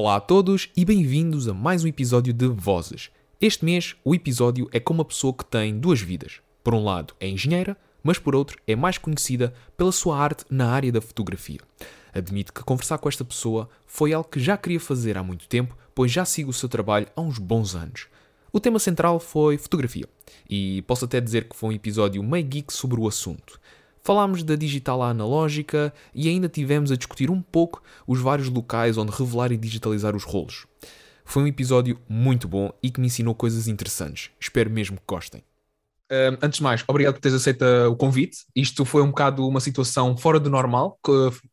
Olá a todos e bem-vindos a mais um episódio de Vozes. Este mês, o episódio é com uma pessoa que tem duas vidas. Por um lado, é engenheira, mas por outro, é mais conhecida pela sua arte na área da fotografia. Admito que conversar com esta pessoa foi algo que já queria fazer há muito tempo, pois já sigo o seu trabalho há uns bons anos. O tema central foi fotografia, e posso até dizer que foi um episódio meio geek sobre o assunto. Falámos da digital à analógica e ainda tivemos a discutir um pouco os vários locais onde revelar e digitalizar os rolos. Foi um episódio muito bom e que me ensinou coisas interessantes. Espero mesmo que gostem. Um, antes de mais, obrigado por teres aceito o convite. Isto foi um bocado uma situação fora do normal.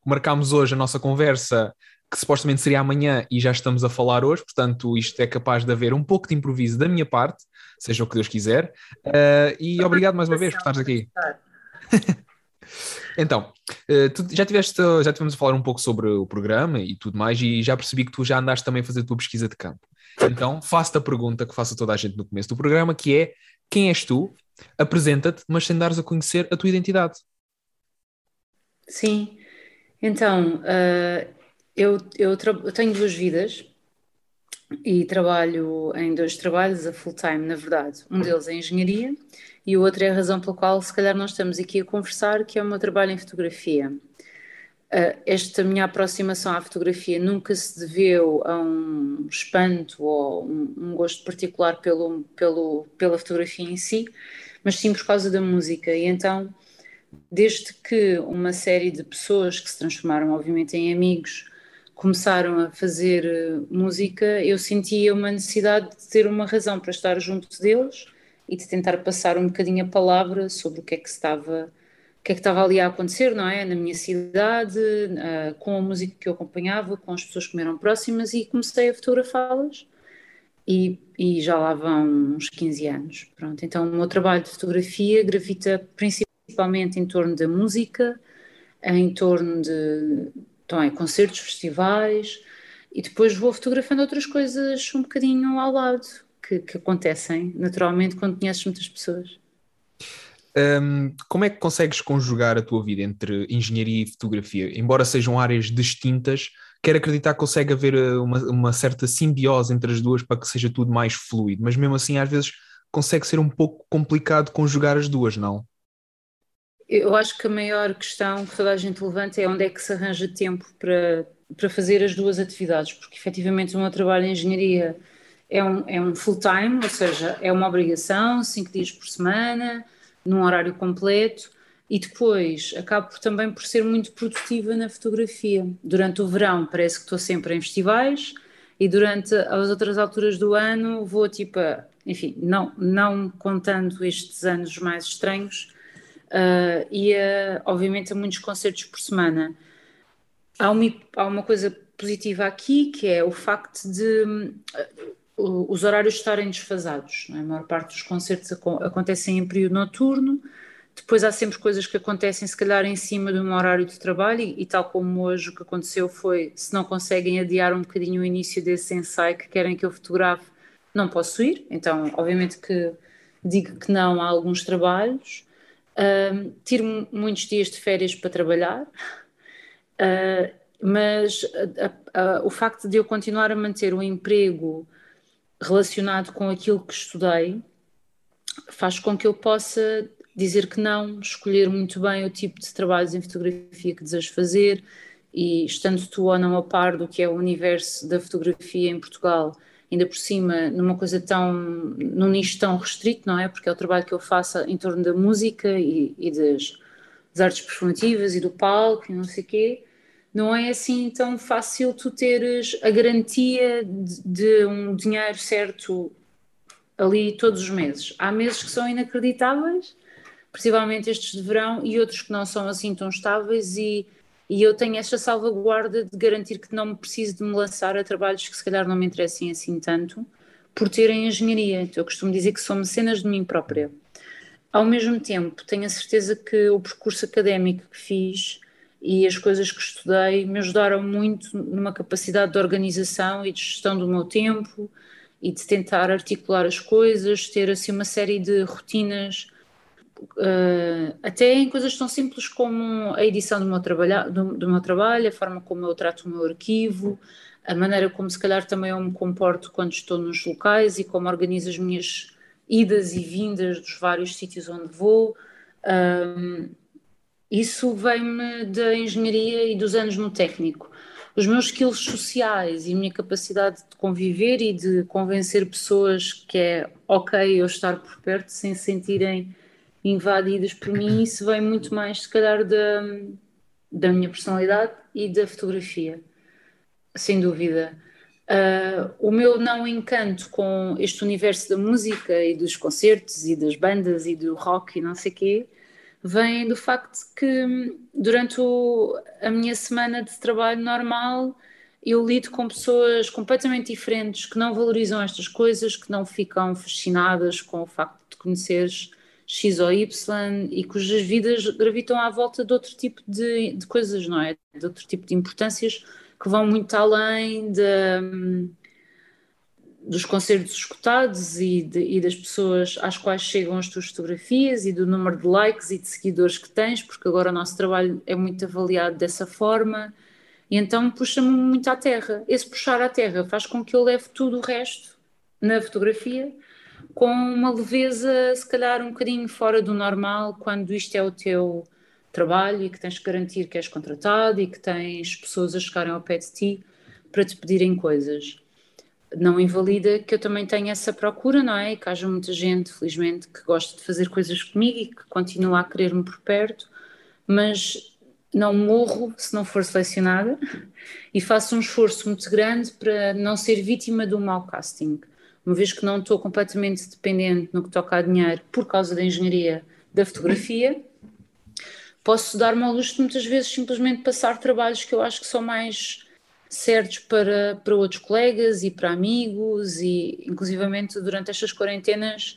Marcámos hoje a nossa conversa, que supostamente seria amanhã, e já estamos a falar hoje. Portanto, isto é capaz de haver um pouco de improviso da minha parte, seja o que Deus quiser. Uh, e obrigado mais uma vez por estares aqui. Então, tu já tiveste, já tivemos a falar um pouco sobre o programa e tudo mais, e já percebi que tu já andaste também a fazer a tua pesquisa de campo. Então, faço-te a pergunta que faço a toda a gente no começo do programa, que é quem és tu? Apresenta-te, mas sem dares a conhecer a tua identidade. Sim, então uh, eu, eu, eu, tenho duas vidas e trabalho em dois trabalhos a full time, na verdade. Um deles é engenharia e o outro é a razão pela qual, se calhar, nós estamos aqui a conversar, que é o meu trabalho em fotografia. Uh, esta minha aproximação à fotografia nunca se deveu a um espanto ou um, gosto particular pelo, pelo, pela fotografia em si, mas sim por causa da música. E então, desde que uma série de pessoas que se transformaram, obviamente, em amigos, começaram a fazer eh, música, eu sentia uma necessidade de ter uma razão para estar junto deles e de tentar passar um bocadinho a palavra sobre o que é que estava o que é que estava ali a acontecer, não é? Na minha cidade, com a música que eu acompanhava, com as pessoas que me eram próximas e comecei a fotografá-las e, e, já lá vão uns 15 anos. Pronto, então o meu trabalho de fotografia gravita principalmente em torno da música, em torno de então, é, concertos, festivais e depois vou fotografando outras coisas um bocadinho ao lado que, que acontecem naturalmente quando conheces muitas pessoas. Um, como é que consegues conjugar a tua vida entre engenharia e fotografia? Embora sejam áreas distintas, quero acreditar que consegue haver uh, uma, uma, certa simbiose entre as duas para que seja tudo mais fluido, mas mesmo assim, às vezes, consegue ser um pouco complicado conjugar as duas, não? Eu acho que a maior questão que toda a gente levanta é onde é que se arranja tempo para, para fazer as duas atividades, porque efetivamente o meu trabalho em engenharia é um, é um full-time, ou seja, é uma obrigação, cinco dias por semana, num horário completo, e depois acabo também por ser muito produtiva na fotografia. Durante o verão parece que estou sempre em festivais, e durante as outras alturas do ano vou tipo, a, enfim, não, não contando estes anos mais estranhos, uh, ia obviamente a muitos concertos por semana. Há uma, há uma coisa positiva aqui que é o facto de os horários estarem desfasados. É? A maior parte dos concertos acontecem em período noturno, depois há sempre coisas que acontecem, se calhar, em cima de um horário de trabalho, e, e, tal como hoje o que aconteceu foi: se não conseguem adiar um bocadinho o início desse ensaio que querem que eu fotografe, não posso ir. Então, obviamente, que digo que não a alguns trabalhos. Um, tiro muitos dias de férias para trabalhar, uh, mas a, a, o facto de eu continuar a manter o emprego relacionado com aquilo que estudei faz com que eu possa dizer que não, escolher muito bem o tipo de trabalhos em fotografia que desejo fazer e estando tu ou não a par do que é o universo da fotografia em Portugal, ainda por cima numa coisa tão, num nicho tão restrito, não é? Porque é o trabalho que eu faço em torno da música e, e das, das, artes performativas e do palco e não sei o quê, não é assim tão fácil tu teres a garantia de, de um dinheiro certo ali todos os meses. Há meses que são inacreditáveis, principalmente estes de verão, e outros que não são assim tão estáveis e, e eu tenho esta salvaguarda de garantir que não me preciso de me lançar a trabalhos que se calhar não me interessem assim tanto, por terem engenharia. Então, eu costumo dizer que são mecenas de mim própria. Ao mesmo tempo, tenho a certeza que o percurso académico que fiz e as coisas que estudei me ajudaram muito numa capacidade de organização e de gestão do meu tempo e de tentar articular as coisas, ter assim uma série de rotinas, uh, até em coisas tão simples como a edição do meu, do, do, meu trabalho, a forma como eu trato o meu arquivo, a maneira como se calhar também eu me comporto quando estou nos locais e como organizo as minhas idas e vindas dos vários sítios onde vou. Um, isso vem-me da engenharia e dos anos no técnico. Os meus skills sociais e a minha capacidade de conviver e de convencer pessoas que é ok eu estar por perto sem se sentirem invadidas por mim, isso vem muito mais, se calhar, da, da minha personalidade e da fotografia, sem dúvida. Uh, o meu não encanto com este universo da música e dos concertos e das bandas e do rock e não sei quê vem do facto que durante o, a minha semana de trabalho normal eu lido com pessoas completamente diferentes que não valorizam estas coisas, que não ficam fascinadas com o facto de conheceres X ou Y e cujas vidas gravitam à volta de outro tipo de, de coisas, não é? De outro tipo de importâncias que vão muito além de, dos concertos escutados e, de, e, das pessoas às quais chegam as tuas fotografias e do número de likes e de seguidores que tens, porque agora o nosso trabalho é muito avaliado dessa forma, e então puxa-me muito à terra. Esse puxar à terra faz com que eu leve tudo o resto na fotografia com uma leveza, se calhar um bocadinho fora do normal, quando isto é o teu trabalho e que tens que garantir que és contratado e que tens pessoas a chegarem ao pé de ti para te pedirem coisas não invalida que eu também tenha essa procura, não é? E que haja muita gente, felizmente, que gosta de fazer coisas comigo e que continua a querer-me por perto, mas não morro se não for selecionada e faço um esforço muito grande para não ser vítima do mau casting. Uma vez que não estou completamente dependente no que toca a dinheiro por causa da engenharia da fotografia, posso dar-me ao luxo de muitas vezes simplesmente passar trabalhos que eu acho que são mais certos para, para outros colegas e para amigos e inclusivamente durante estas quarentenas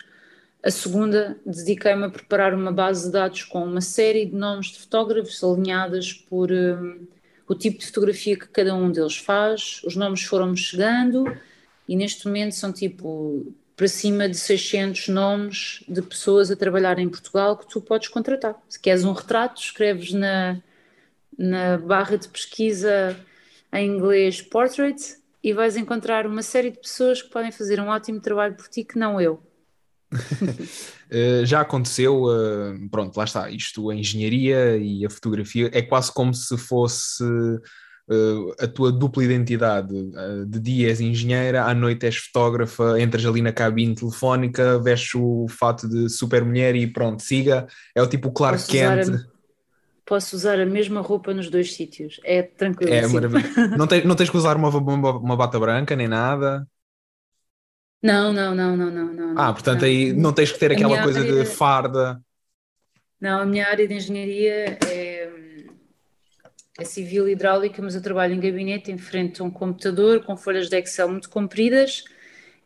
a segunda dediquei-me a preparar uma base de dados com uma série de nomes de fotógrafos alinhadas por um, o tipo de fotografia que cada um deles faz, os nomes foram-me chegando e neste momento são tipo para cima de 600 nomes de pessoas a trabalhar em Portugal que tu podes contratar. Se queres um retrato, escreves na, na barra de pesquisa em inglês portrait e vais encontrar uma série de pessoas que podem fazer um ótimo trabalho por ti que não eu. uh, já aconteceu, uh, pronto, lá está, isto, a engenharia e a fotografia é quase como se fosse uh, a tua dupla identidade. de dia és engenheira, à noite és fotógrafa, entras ali na cabine telefónica, vestes o fato de super mulher e pronto, siga. É o tipo Clark Kent posso usar a mesma roupa nos dois sítios. É tranquilo. É maravilhoso. não, tens, não tens que usar uma, uma, uma, bata branca nem nada? Não, não, não, não, não. não ah, portanto não. aí não tens que ter aquela coisa de farda. Não, a minha área de engenharia é, é civil hidráulica, mas eu trabalho em gabinete em frente a um computador com folhas de Excel muito compridas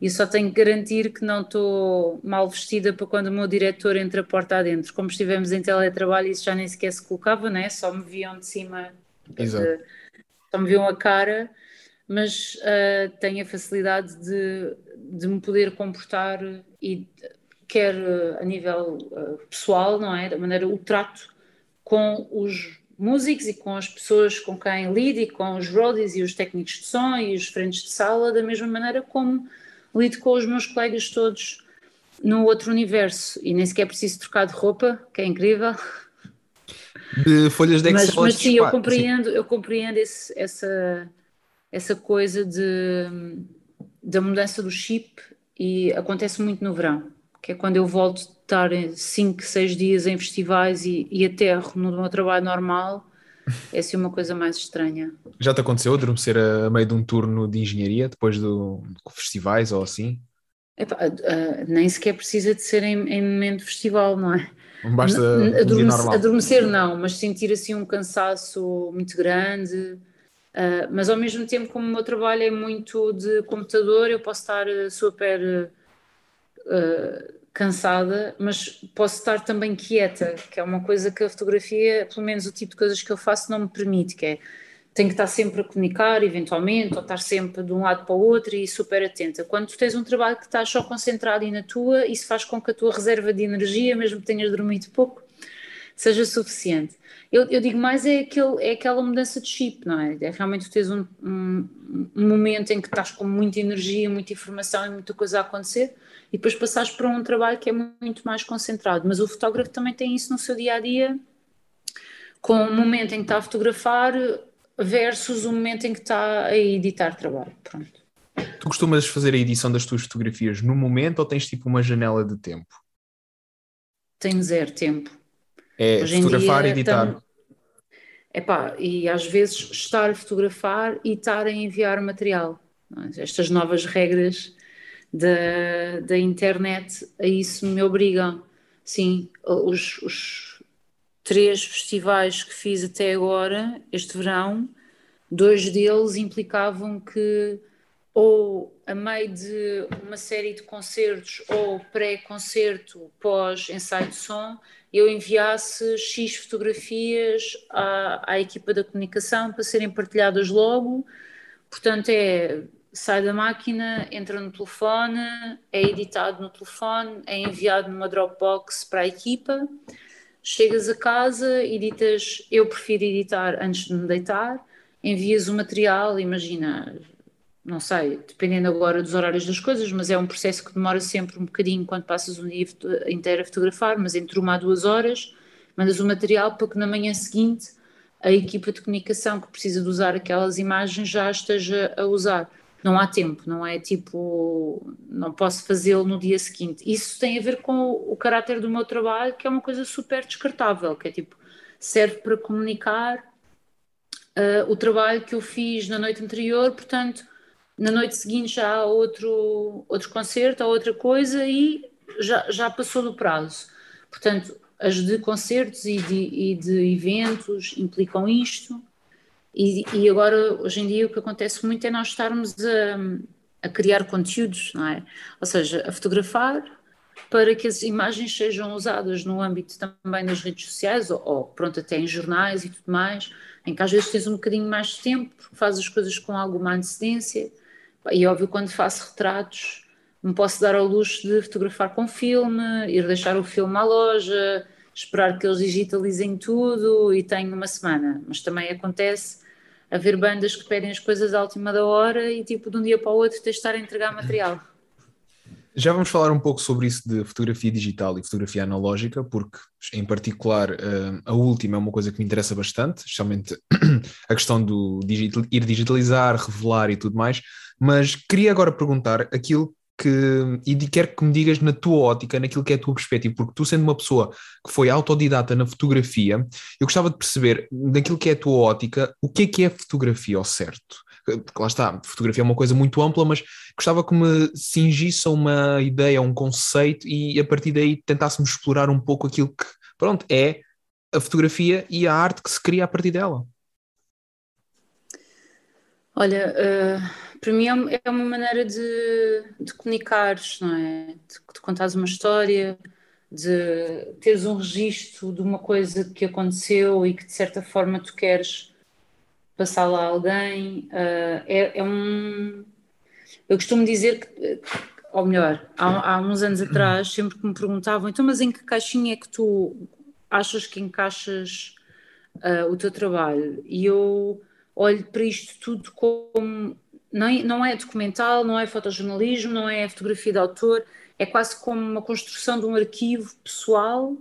e só tenho que garantir que não estou mal vestida para quando o meu diretor entra a porta adentro. Como estivemos em teletrabalho, isso já nem sequer se colocava, né? só me viam de cima, Exato. De, só me viam a cara, mas uh, tenho a facilidade de, de me poder comportar e quer uh, a nível uh, pessoal, não é? Da maneira, o trato com os músicos e com as pessoas com quem lido e com os roadies e os técnicos de som e os frentes de sala, da mesma maneira como lido com os meus colegas todos no outro universo e nem sequer preciso trocar de roupa, que é incrível. De folhas de Excel. Mas, mas sim, eu compreendo, sim. eu compreendo esse, essa, essa coisa de, da mudança do chip e acontece muito no verão, que é quando eu volto de estar 5, 6 dias em festivais e, e aterro no meu trabalho normal é assim uma coisa mais estranha. Já te aconteceu adormecer a meio de um turno de engenharia, depois do, de festivais ou assim? Epá, uh, nem sequer precisa de ser em, em momento de festival, não é? Basta adormecer, adormecer não, mas sentir assim um cansaço muito grande. Uh, mas ao mesmo tempo, como o meu trabalho é muito de computador, eu posso estar super uh, cansada, mas posso estar também quieta, que é uma coisa que a fotografia, pelo menos o tipo de coisas que eu faço, não me permite, que é tenho que estar sempre a comunicar, eventualmente, ou estar sempre de um lado para o outro e super atenta. Quando tu tens um trabalho que estás só concentrado e na tua, isso faz com que a tua reserva de energia, mesmo que tenhas dormido pouco, seja suficiente. Eu, eu, digo mais é, aquele, é aquela mudança de chip, não é? É realmente teres um, um, um, momento em que estás com muita energia, muita informação e muita coisa a acontecer e depois passares para um trabalho que é muito mais concentrado. Mas o fotógrafo também tem isso no seu dia a dia, com o momento em que está a fotografar versus o momento em que está a editar trabalho. Pronto. Tu costumas fazer a edição das tuas fotografias no momento ou tens tipo uma janela de tempo? Tenho zero tempo. É Hoje fotografar e editar. Tam... Epá, e às vezes estar a fotografar e estar a enviar material. Estas novas regras da, da internet a isso me obrigam. Sim, os, os três festivais que fiz até agora, este verão, dois deles implicavam que ou a meio de uma série de concertos ou pré-concerto, pós-ensaio de som, eu enviasse X fotografias à, à equipa da comunicação para serem partilhadas logo. Portanto, é sai da máquina, entra no telefone, é editado no telefone, é enviado numa Dropbox para a equipa. Chegas a casa, editas. Eu prefiro editar antes de me deitar. Envias o material, imagina, não sei, dependendo agora dos horários das coisas, mas é um processo que demora sempre um bocadinho quando passas um dia inteiro a fotografar, mas entre uma a duas horas, mandas o material para que na manhã seguinte a equipa de comunicação que precisa de usar aquelas imagens já esteja a usar. Não há tempo, não é tipo, não posso fazê-lo no dia seguinte. Isso tem a ver com o, caráter do meu trabalho, que é uma coisa super descartável, que é tipo, serve para comunicar uh, o trabalho que eu fiz na noite anterior, portanto, na noite seguinte já há outro, outro concerto ou outra coisa e já, já passou do prazo. Portanto, as de concertos e de, e de eventos implicam isto. E, e, agora, hoje em dia, o que acontece muito é nós estarmos a, a criar conteúdos, não é? Ou seja, a fotografar para que as imagens sejam usadas no âmbito também das redes sociais ou, ou, pronto, até em jornais e tudo mais, em que às vezes tens um bocadinho mais de tempo, porque fazes as coisas com alguma antecedência e óbvio, quando faço retratos, me posso dar ao luxo de fotografar com filme, ir deixar o filme à loja, esperar que eles digitalizem tudo e tenho uma semana. Mas também acontece haver bandas que pedem as coisas à última da hora e tipo de um dia para o outro tens de estar a entregar material. Já vamos falar um pouco sobre isso de fotografia digital e fotografia analógica, porque em particular eh, a última é uma coisa que me interessa bastante, especialmente a questão do digital, ir digitalizar, revelar e tudo mais. Mas queria agora perguntar aquilo que, e quero que me digas na tua ótica, naquilo que é a tua perspectiva, porque tu sendo uma pessoa que foi autodidata na fotografia, eu gostava de perceber, naquilo que é a tua ótica, o que é que é fotografia ao certo? Porque lá está, fotografia é uma coisa muito ampla, mas gostava que me cingisse a uma ideia, a um conceito e a partir daí tentássemos explorar um pouco aquilo que, pronto, é a fotografia e a arte que se cria a partir dela. Olha, uh, para mim é, é uma maneira de, de comunicares, não é? De, de contares uma história, de teres um registro de uma coisa que aconteceu e que de certa forma tu queres passar lá a alguém. Uh, é, é, um. Eu costumo dizer que, ou melhor, há, há uns anos atrás, sempre que me perguntavam, então, mas em que caixinha é que tu achas que encaixas uh, o teu trabalho? E eu olho para isto tudo como não é, não é documental, não é fotojornalismo, não é fotografia de autor, é quase como uma construção de um arquivo pessoal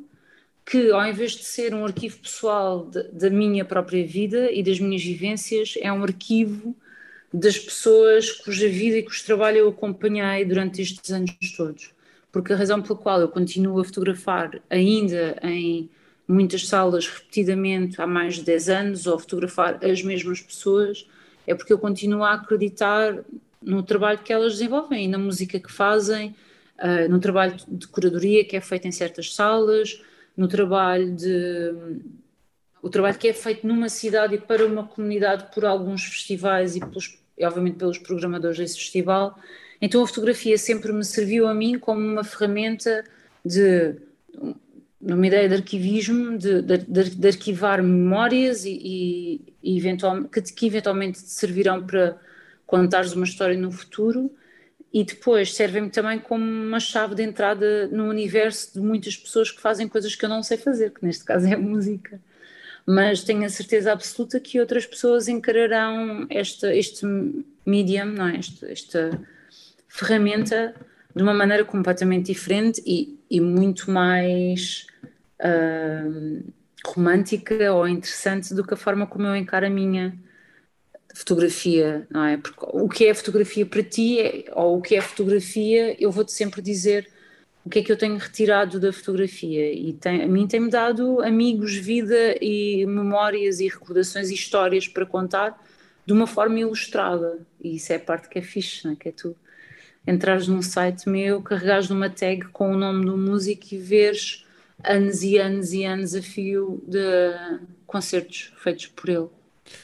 que, ao invés de ser um arquivo pessoal de, da minha própria vida e das minhas vivências, é um arquivo das pessoas cuja vida e cujo trabalho eu acompanhei durante estes anos todos. Porque a razão pela qual eu continuo a fotografar ainda em muitas salas repetidamente há mais de 10 anos ou fotografar as mesmas pessoas, é porque eu continuo a acreditar no trabalho que elas desenvolvem na música que fazem, uh, no trabalho de curadoria que é feito em certas salas, no trabalho de o trabalho que é feito numa cidade e para uma comunidade por alguns festivais e, pelos, e obviamente pelos programadores desse festival. Então a fotografia sempre me serviu a mim como uma ferramenta de numa ideia de arquivismo, de, de, de arquivar memórias e, e, e que, que, eventualmente te servirão para contares uma história no futuro e depois servem-me também como uma chave de entrada no universo de muitas pessoas que fazem coisas que eu não sei fazer, que neste caso é música. Mas tenho a certeza absoluta que outras pessoas encararão esta, este medium, não é? esta, esta ferramenta de uma maneira completamente diferente e, e muito mais romântica ou interessante do que a forma como eu encaro a minha fotografia, não é? Porque o que é fotografia para ti, é, ou o que é fotografia, eu vou-te sempre dizer o que é que eu tenho retirado da fotografia. E tem, a mim tem-me dado amigos, vida e memórias e recordações e histórias para contar de uma forma ilustrada. E isso é a parte que é fixe, não é? Que é tu entrares num site meu, carregares numa tag com o nome do músico e veres anos e anos e anos a fio de concertos feitos por ele.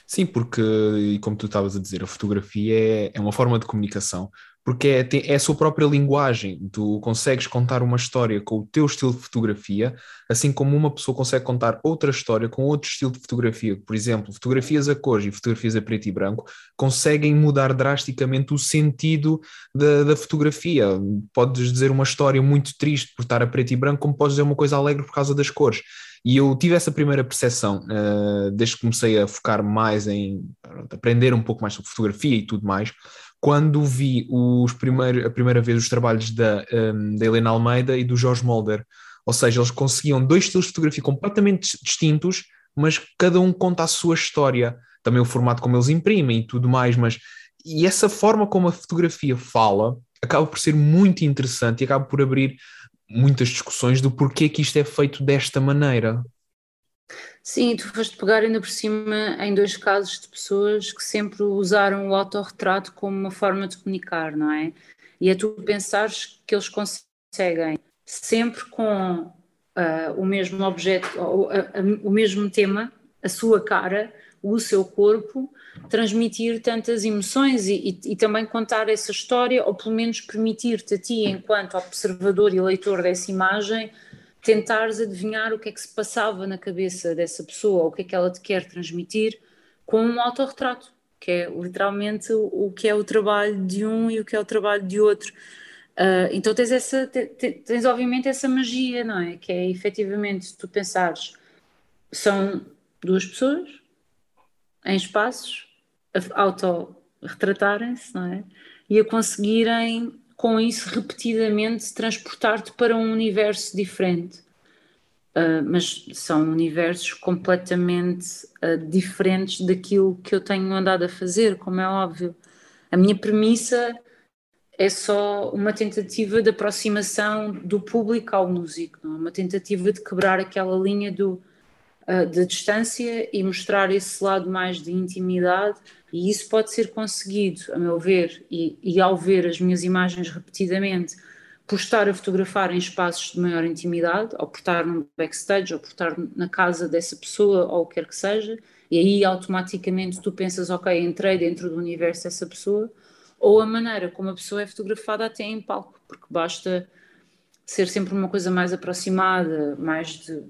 Sim, porque, e como tu estavas a dizer, a fotografia é, é uma forma de comunicação, porque é, é a sua própria linguagem. Tu consegues contar uma história com o teu estilo de fotografia, assim como uma pessoa consegue contar outra história com outro estilo de fotografia. Por exemplo, fotografias a cores e fotografias a preto e branco conseguem mudar drasticamente o sentido da, da fotografia. Podes dizer uma história muito triste por estar a preto e branco, como podes dizer uma coisa alegre por causa das cores. E eu tive essa primeira percepção uh, desde que comecei a focar mais em aprender um pouco mais sobre fotografia e tudo mais, quando vi os primeiro, a primeira vez os trabalhos da, um, da Helena Almeida e do Jorge Molder. Ou seja, eles conseguiam dois estilos de fotografia completamente distintos, mas cada um conta a sua história. Também o formato como eles imprimem e tudo mais, mas e essa forma como a fotografia fala acaba por ser muito interessante e acaba por abrir muitas discussões do porquê que isto é feito desta maneira. Sim, tu foste pegar ainda por cima em dois casos de pessoas que sempre usaram o autorretrato como uma forma de comunicar, não é? E é tu pensares que eles conseguem sempre com uh, o mesmo objeto, o, mesmo tema, a sua cara, o seu corpo, transmitir tantas emoções e, e, e, também contar essa história, ou pelo menos permitir-te a ti, enquanto observador e leitor dessa imagem, tentares adivinhar o que é que se passava na cabeça dessa pessoa, o que é que ela te quer transmitir, com um autorretrato, que é literalmente o, que é o trabalho de um e o que é o trabalho de outro. Uh, então tens essa tens, tens obviamente essa magia, não é? Que é efetivamente tu pensares são duas pessoas em espaços auto-retratarem-se, não é? E a conseguirem, com isso, repetidamente transportar-te para um universo diferente. Uh, mas são universos completamente uh, diferentes daquilo que eu tenho andado a fazer, como é óbvio. A minha premissa é só uma tentativa de aproximação do público ao músico, não? É? uma tentativa de quebrar aquela linha do uh, de distância e mostrar esse lado mais de intimidade, e isso pode ser conseguido, a meu ver, e, e ao ver as minhas imagens repetidamente, por estar a fotografar em espaços de maior intimidade, ou por estar num backstage, ou por estar na casa dessa pessoa, ou o que quer que seja, e aí automaticamente tu pensas, ok, entrei dentro do universo dessa pessoa, ou a maneira como a pessoa é fotografada até em palco, porque basta ser sempre uma coisa mais aproximada, mais de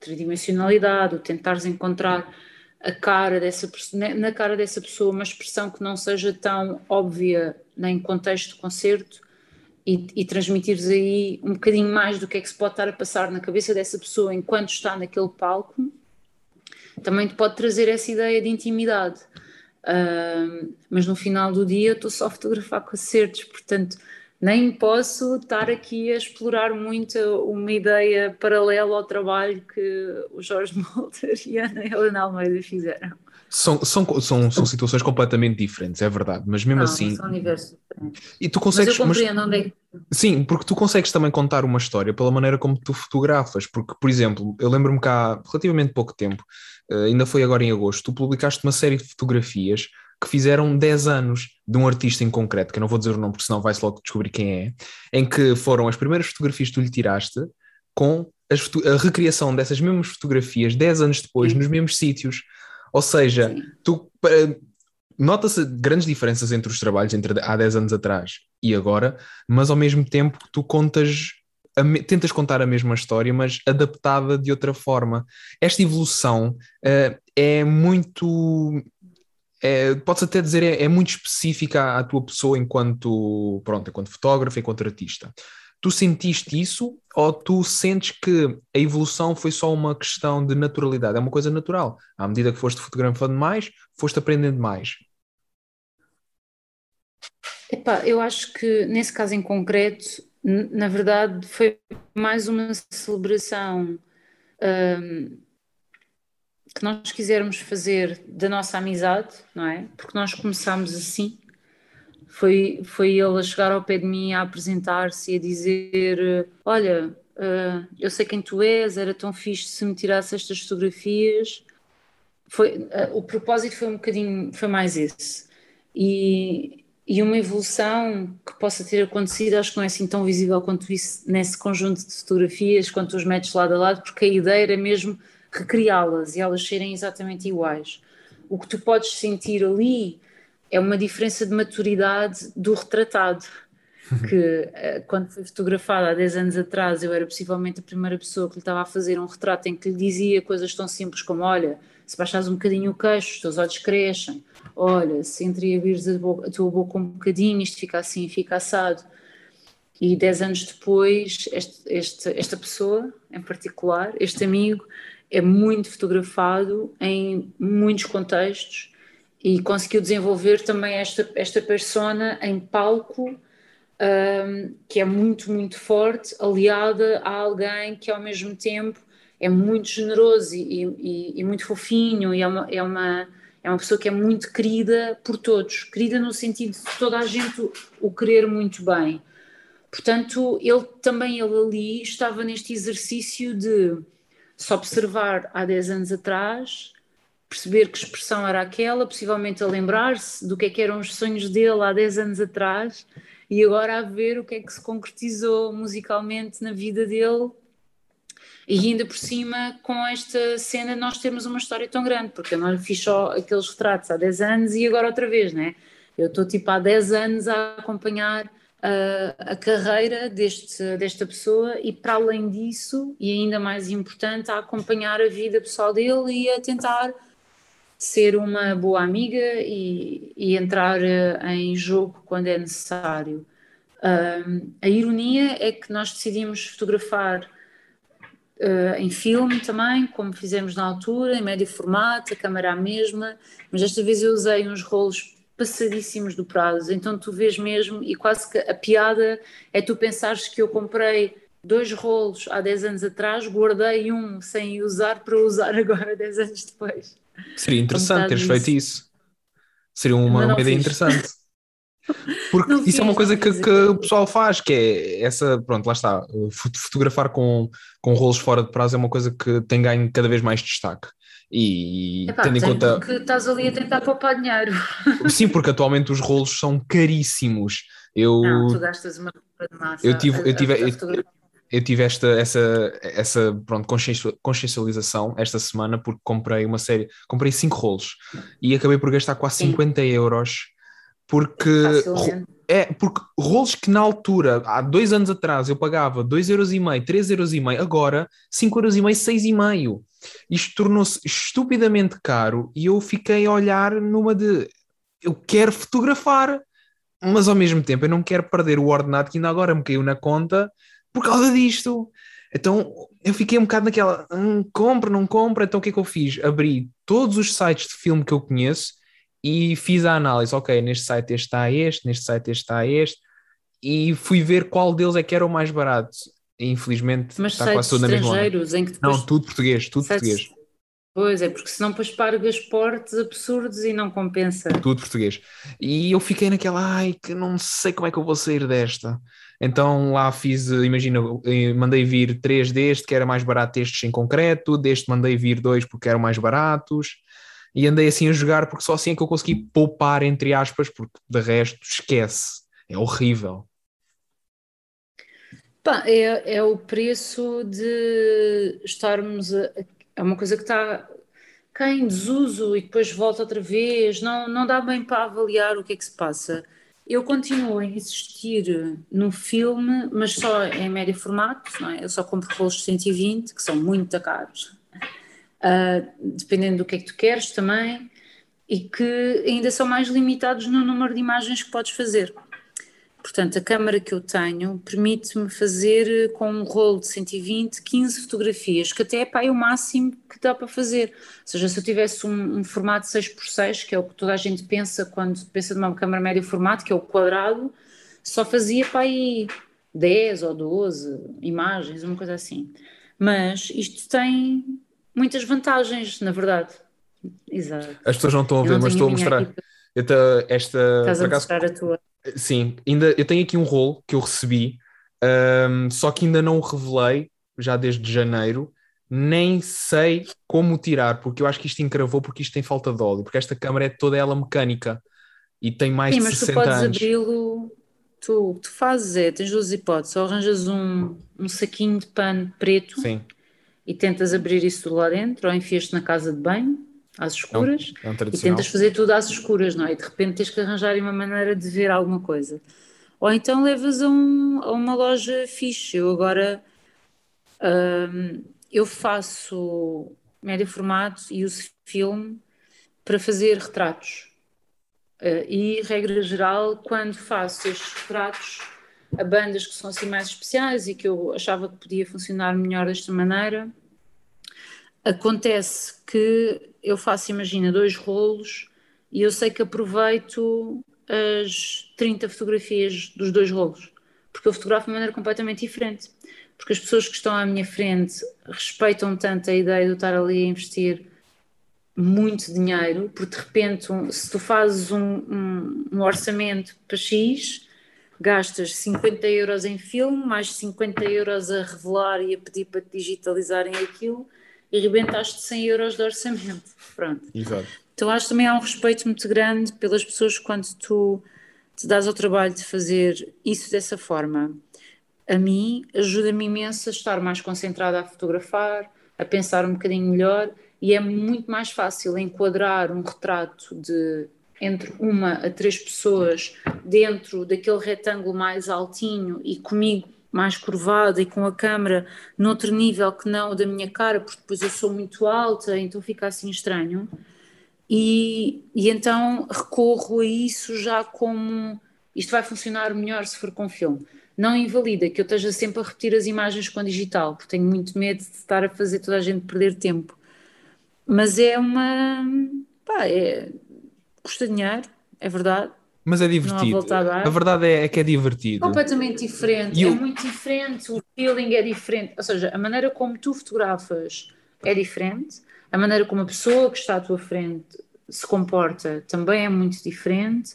tridimensionalidade, o tentares encontrar a cara dessa na cara dessa pessoa uma expressão que não seja tão óbvia nem contexto de concerto e, e transmitires aí um bocadinho mais do que é que se pode estar a passar na cabeça dessa pessoa enquanto está naquele palco, também te pode trazer essa ideia de intimidade. Uh, mas no final do dia eu estou só a fotografar concertos, portanto nem posso estar aqui a explorar muito uma ideia paralela ao trabalho que o Jorge Molter e a Ana Helena Almeida fizeram. São, são, são, são situações completamente diferentes, é verdade, mas mesmo não, assim. São universos diferentes. E tu consegues. Mas eu compreendo mas, onde é que... Sim, porque tu consegues também contar uma história pela maneira como tu fotografas. Porque, por exemplo, eu lembro-me que há relativamente pouco tempo, eh, ainda foi agora em agosto, tu publicaste uma série de fotografias que fizeram 10 anos de um artista em concreto, que eu não vou dizer o nome porque senão vai-se logo descobrir quem é, em que foram as primeiras fotografias que tu lhe tiraste com a recriação dessas mesmas fotografias 10 anos depois Sim. nos mesmos sítios. Ou seja, Sim. tu nota-se grandes diferenças entre os trabalhos entre há 10 anos atrás e agora, mas ao mesmo tempo tu contas tentas contar a mesma história, mas adaptada de outra forma. Esta evolução uh, é muito é, podes até dizer, é, é muito específica à, à, tua pessoa enquanto, pronto, enquanto fotógrafo, enquanto artista. Tu sentiste isso ou tu sentes que a evolução foi só uma questão de naturalidade? É uma coisa natural. À medida que foste fotografando mais, foste aprendendo mais. Epá, eu acho que nesse caso em concreto, na verdade, foi mais uma celebração um, que nós quisermos fazer da nossa amizade, não é? Porque nós começámos assim. Foi, foi ele a chegar ao pé de mim a apresentar-se e a dizer: Olha, uh, eu sei quem tu és, era tão fixe se me tirasse estas fotografias. Foi, uh, o propósito foi um bocadinho, foi mais esse. E, e uma evolução que possa ter acontecido, acho que não é assim tão visível quanto isso nesse conjunto de fotografias, quando os metes lado a lado, porque a ideia era mesmo recriá-las e elas serem exatamente iguais. O que tu podes sentir ali é uma diferença de maturidade do retratado. Que eh, quando foi fotografada há 10 anos atrás, eu era possivelmente a primeira pessoa que lhe estava a fazer um retrato em que lhe dizia coisas tão simples como: Olha, se baixares um bocadinho o queixo, os teus olhos crescem, olha, se entreabires a, a tua boca um bocadinho, isto fica assim, fica assado. E dez anos depois, este, este, esta pessoa em particular, este amigo, é muito fotografado em muitos contextos e conseguiu desenvolver também esta, esta persona em palco um, que é muito, muito forte, aliada a alguém que ao mesmo tempo é muito generoso e, e, e muito fofinho e é uma, é, uma, é uma pessoa que é muito querida por todos, querida no sentido de toda a gente o querer muito bem. Portanto, ele também ele ali estava neste exercício de se observar há 10 anos atrás, perceber que expressão era aquela, possivelmente a lembrar-se do que, é que eram os sonhos dele há 10 anos atrás e agora a ver o que é que se concretizou musicalmente na vida dele e ainda por cima, com esta cena, nós temos uma história tão grande, porque eu não fiz só aqueles retratos há 10 anos e agora outra vez, né? Eu estou tipo há 10 anos a acompanhar uh, a carreira deste, desta pessoa e, para além disso, e ainda mais importante, a acompanhar a vida pessoal dele e a tentar ser uma boa amiga e, e entrar uh, em jogo quando é necessário. A ironia é que nós decidimos fotografar uh, em filme também, como fizemos na altura, em médio formato, a câmera a mesma, mas desta vez eu usei uns rolos passadíssimos do prazo, então tu vês mesmo, e quase que a piada é tu pensares que eu comprei dois rolos há 10 anos atrás, guardei um sem usar para usar agora 10 anos depois. Seria interessante teres feito isso. Seria uma, uma ideia interessante. Porque não isso é uma coisa que, que, o pessoal faz, que é essa, pronto, lá está, fotografar com, com rolos fora de prazo é uma coisa que tem ganho cada vez mais destaque. E Epá, tendo em conta. Porque estás ali a tentar poupar dinheiro. Sim, porque atualmente os rolos são caríssimos. Eu, não, tu gastas uma de massa. Eu tive, eu tive, eu, eu tive esta, essa, essa pronto, consciencialização esta semana porque comprei uma série, comprei cinco rolos e acabei por gastar quase Sim. 50 euros porque é porque rolos que na altura, há dois anos atrás, eu pagava 2,5€, 3,5€, agora 5,5€, 6,5€. Isto tornou-se estupidamente caro e eu fiquei a olhar numa de eu quero fotografar, mas ao mesmo tempo eu não quero perder o ordenado que ainda agora me caiu na conta por causa disto. Então eu fiquei um bocado naquela, hum, compra, não compra, então o que é que eu fiz? Abri todos os sites de filme que eu conheço e fiz a análise, ok, neste site este está este, neste site este está este, e fui ver qual deles é que era o mais barato. Infelizmente Mas está quase tudo na mesma em que depois... Não, tudo português, tudo sites... português. Pois é, porque senão depois pagas portes absurdos e não compensa. Tudo português. E eu fiquei naquela, ai, que não sei como é que eu vou sair desta. Então lá fiz, imagina, mandei vir três deste, que era mais barato estes em concreto, deste mandei vir dois porque eram mais baratos e andei assim a jogar porque só assim é que eu consegui poupar, entre aspas, porque de resto esquece, é horrível. É, é o preço de estarmos a, é uma coisa que está cá em desuso e depois volta outra vez, não, não dá bem para avaliar o que é que se passa. Eu continuo a insistir no filme, mas só em médio formato, não é? eu só compro rolos de 120, que são muito caros uh, dependendo do que é que tu queres também. e que ainda são mais limitados no número de imagens que podes fazer. Portanto, a câmara que eu tenho permite-me fazer com um rolo de 120, 15 fotografias, que até é pá, é o máximo que dá para fazer. Ou seja, se eu tivesse um, um formato 6x6, que é o que toda a gente pensa quando pensa numa câmara médio formato, que é o quadrado, só fazia para aí 10 ou 12 imagens, uma coisa assim. Mas isto tem muitas vantagens, na verdade. Exato. As pessoas não estão a ver, mas estou a mostrar. Esta, Estás a acaso, mostrar a tua. Sim, ainda, eu tenho aqui um rolo que eu recebi, um, só que ainda não o revelei, já desde janeiro, nem sei como tirar, porque eu acho que isto encravou porque isto tem falta de óleo, porque esta câmera é toda ela mecânica e tem mais Sim, de 60 anos. mas tu podes abri-lo, tu, tu fazes é, tens duas hipóteses, ou arranjas um, um saquinho de pano preto Sim. e tentas abrir isso lá dentro, ou enfias-te na casa de banho, às escuras é um, é um e tentas fazer tudo às escuras, não é? E de repente tens que arranjar uma maneira de ver alguma coisa. Ou então levas a, um, a uma loja fixe. Eu agora hum, eu faço médio formato e uso filme para fazer retratos. Uh, e, regra geral, quando faço estes retratos a bandas que são assim mais especiais e que eu achava que podia funcionar melhor desta maneira, acontece que eu faço, imagina, dois rolos e eu sei que aproveito as 30 fotografias dos dois rolos, porque eu fotografo de maneira completamente diferente. Porque as pessoas que estão à minha frente respeitam tanto a ideia de eu estar ali a investir muito dinheiro, porque de repente, se tu fazes um, um, um orçamento para X, gastas 50 euros em filme, mais 50 euros a revelar e a pedir para digitalizarem aquilo, e rebentaste 100 euros de orçamento. Pronto. Exato. Então acho que também há um respeito muito grande pelas pessoas quando tu te dás ao trabalho de fazer isso dessa forma. A mim ajuda-me imenso a estar mais concentrada a fotografar, a pensar um bocadinho melhor e é muito mais fácil enquadrar um retrato de entre uma a três pessoas dentro daquele retângulo mais altinho e comigo mais curvada e com a câmera noutro nível que não da minha cara, porque depois eu sou muito alta, então fica assim estranho. E, e então recorro a isso já como isto vai funcionar melhor se for com filme. Não invalida que eu esteja sempre a repetir as imagens com digital, porque tenho muito medo de estar a fazer toda a gente perder tempo. Mas é uma. pá, é, custa dinheiro, é verdade, mas é divertido. A, a, verdade é, é, que é divertido. Completamente diferente, é muito diferente, o feeling é diferente. Ou seja, a maneira como tu fotografas é diferente, a maneira como a pessoa que está à tua frente se comporta também é muito diferente.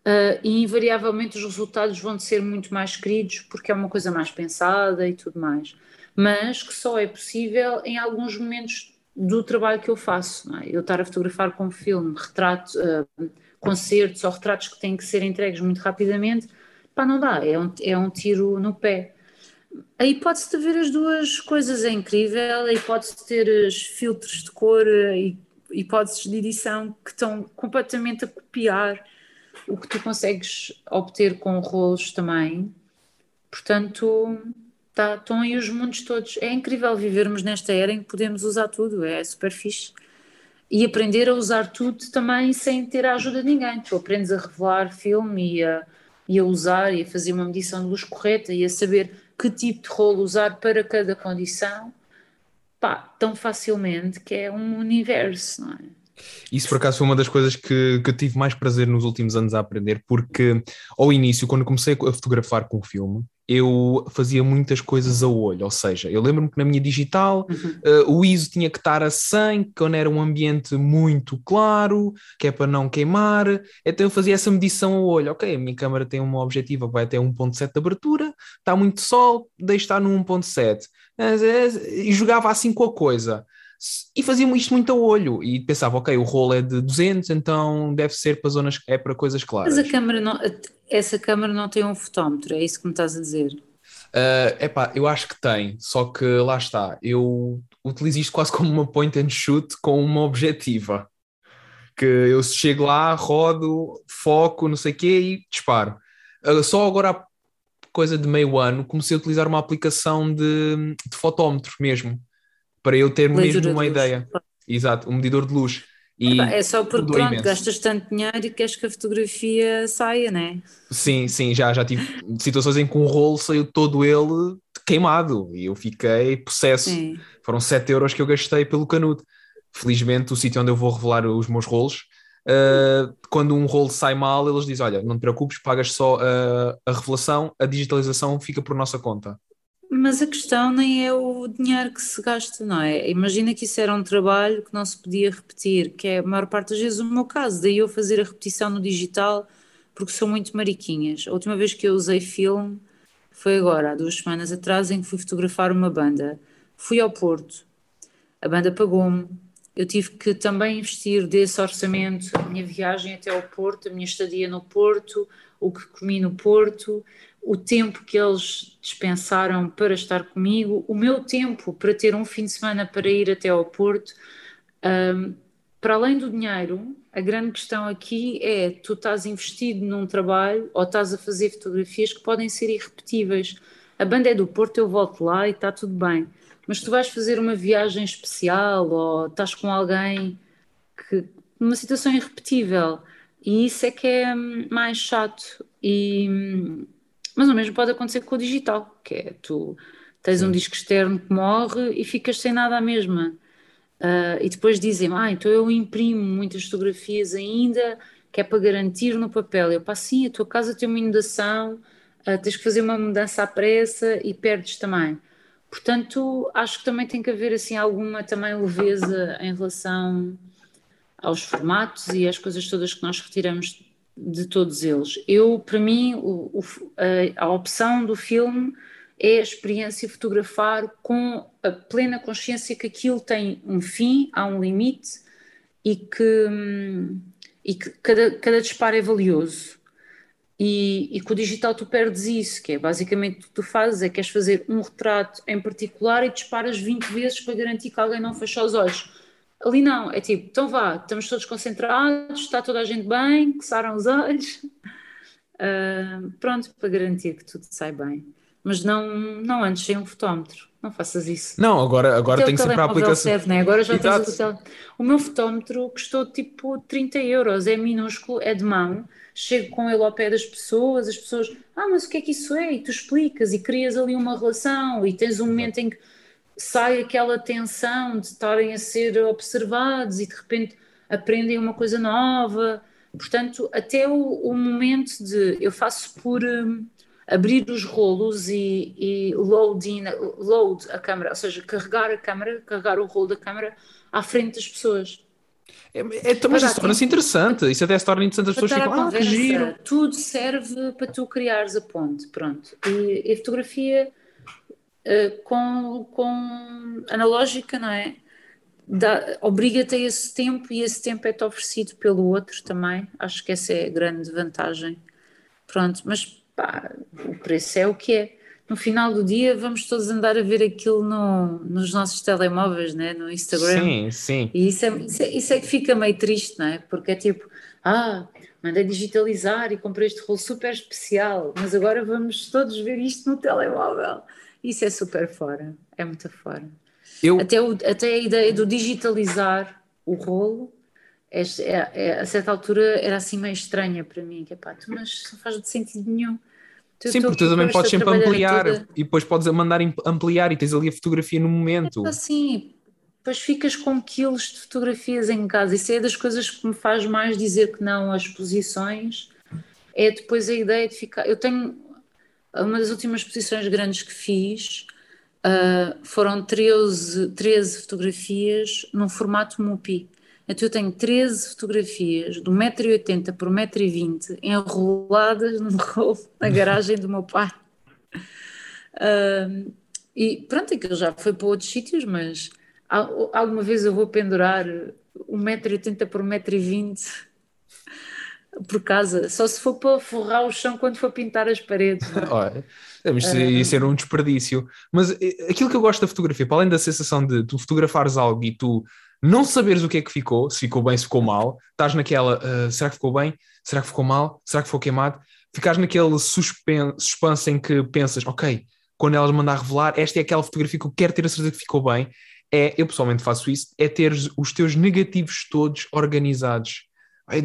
Uh, e invariavelmente os resultados vão ser muito mais queridos porque é uma coisa mais pensada e tudo mais, mas que só é possível em alguns momentos do trabalho que eu faço. É? Eu estar a fotografar com filme, retrato, uh, concertos ou retratos que têm que ser entregues muito rapidamente, pá, não dá, é um, é um tiro no pé. A hipótese de ver as duas coisas é incrível, a hipótese de ter os filtros de cor e hipóteses de edição que estão completamente a copiar o que tu consegues obter com rolos também. Portanto, tá, estão aí os mundos todos. É incrível vivermos nesta era em que podemos usar tudo, é super fixe e aprender a usar tudo também sem ter a ajuda de ninguém. Tu aprendes a revelar filme e a, e a usar e a fazer uma medição de luz correta e a saber que tipo de rolo usar para cada condição, pá, tão facilmente que é um universo, não é? Isso por acaso foi uma das coisas que, que eu tive mais prazer nos últimos anos a aprender, porque ao início, quando comecei a fotografar com o filme, eu fazia muitas coisas a olho, ou seja, eu lembro-me que na minha digital uhum. uh, o ISO tinha que estar a 100, quando era um ambiente muito claro, que é para não queimar, então eu fazia essa medição a olho, ok, a minha câmera tem uma objetiva que vai até 1.7 de abertura, está muito sol, deixa estar no 1.7, e jogava assim com a coisa. E fazia isto muito a olho e pensava, ok, o rolo é de 200, então deve ser para zonas, é para coisas claras. Mas a câmera não, essa câmara não tem um fotómetro, é isso que me estás a dizer? Uh, epá, eu acho que tem, só que lá está, eu utilizo isto quase como uma point and shoot com uma objetiva. Que eu chego lá, rodo, foco, não sei o quê e disparo. Uh, só agora há coisa de meio ano comecei a utilizar uma aplicação de, de fotómetro mesmo, para eu ter Leitura mesmo uma ideia. Exato, um medidor de luz E é só porque pronto, imenso. gastas tanto dinheiro e queres que a fotografia saia, não é? Sim, sim, já, já tive situações em que um rolo saiu todo ele queimado e eu fiquei possesso. Sim. Foram 7 euros que eu gastei pelo canudo. Felizmente, o sítio onde eu vou revelar os meus rolos, uh, quando um rolo sai mal, eles dizem: Olha, não te preocupes, pagas só a, a revelação, a digitalização fica por nossa conta. Mas a questão nem é o dinheiro que se gasta, não é? Imagina que isso era um trabalho que não se podia repetir, que é a maior parte das vezes o meu caso, daí eu fazer a repetição no digital, porque sou muito mariquinhas. A última vez que eu usei filme foi agora, há duas semanas atrás, em que fui fotografar uma banda. Fui ao Porto, a banda pagou-me, eu tive que também investir desse orçamento a minha viagem até ao Porto, a minha estadia no Porto, o que comi no Porto o tempo que eles dispensaram para estar comigo, o meu tempo para ter um fim de semana para ir até ao Porto. Um, para além do dinheiro, a grande questão aqui é: tu estás investido num trabalho ou estás a fazer fotografias que podem ser irrepetíveis. A banda é do Porto, eu volto lá e está tudo bem. Mas tu vais fazer uma viagem especial ou estás com alguém que numa situação irrepetível e isso é que é hum, mais chato. E hum, mas o mesmo pode acontecer com o digital, que é tu tens um disco externo que morre e ficas sem nada à mesma. Uh, e depois dizem, ah, então eu imprimo muitas fotografias ainda, que é para garantir no papel. Eu passo sim, a tua casa tem uma inundação, uh, tens que fazer uma mudança à pressa e perdes também. Portanto, acho que também tem que haver assim alguma também leveza em relação aos formatos e às coisas todas que nós retiramos de todos eles. Eu, para mim, o, o, a, a, opção do filme é a experiência fotografar com a plena consciência que aquilo tem um fim, há um limite e que, e que cada, cada disparo é valioso. E, e com o digital tu perdes isso, que é basicamente o que tu fazes, é que queres fazer um retrato em particular e disparas 20 vezes para garantir que alguém não feche os olhos Ali não, é tipo, então vá, estamos todos concentrados, está toda a gente bem, coçaram os olhos, uh, pronto, para garantir que tudo sai bem. Mas não, não antes sem um fotómetro, não faças isso. Não, agora, agora tem que ser para a aplicação. Serve, né? Agora já Exato. tens o, o meu fotómetro custou tipo 30 euros, é minúsculo, é de mão, chego com ele ao pé das pessoas, as pessoas, ah, mas o que é que isso é? E tu explicas e crias ali uma relação e tens um momento em que sai aquela tensão de estarem a ser observados e de repente aprendem uma coisa nova. Portanto, até o, o momento de eu faço por um, abrir os rolos e, e load, in, load a câmera, ou seja, carregar a câmera, carregar o rolo da câmera à frente das pessoas. É, é, mas isso torna-se interessante, isso até se torna interessante, as pessoas ficam, ah, que giro. Tudo serve para tu criares a ponte, pronto. E, e a fotografia eh, com, com analógica, não é? Obriga-te a esse tempo e esse tempo é-te oferecido pelo outro também. Acho que essa é a grande vantagem. Pronto, mas pá, o preço é o que é. No final do dia vamos todos andar a ver aquilo no, nos nossos telemóveis, né? no Instagram. Sim, sim. E isso é, isso é, isso é que fica meio triste, não é? Porque é tipo, ah, mandei digitalizar e comprei este rolo super especial, mas agora vamos todos ver isto no telemóvel. Isso é super fora, é muito fora. Eu... Até, o, até a ideia do digitalizar o rolo, é, é, a certa altura era assim meio estranha para mim, que é pá, tu, mas não faz sentido nenhum. Tu, Sim, porque tu também podes sempre ampliar toda... e depois podes mandar ampliar e tens ali a fotografia no momento. É assim, depois ficas com quilos de fotografias em casa. Isso é das coisas que me faz mais dizer que não às exposições. É depois a ideia de ficar. Eu tenho uma das últimas exposições grandes que fiz uh, foram 13, 13 fotografias num formato MUPI. Então eu tenho 13 fotografias de 1,80m por 1,20m enroladas num rolo na garagem do meu pai. Uh, e pronto, aquilo já foi para outros sítios, mas alguma vez eu vou pendurar 1,80m por 1,20m por casa, só se for para forrar o chão quando for pintar as paredes. É? Olha, isso ia ser um desperdício. Mas eh, aquilo que eu gosto da fotografia, para além da sensação de tu fotografares algo e tu não saberes o que é que ficou, se ficou bem, se ficou mal, estás naquela, uh, será que ficou bem? Será que ficou mal? Será que ficou queimado? Ficas naquele suspense em que pensas, ok, quando elas mandar revelar, esta é aquela fotografia que eu quero ter a certeza que ficou bem, é, eu pessoalmente faço isso, é ter os teus negativos todos organizados.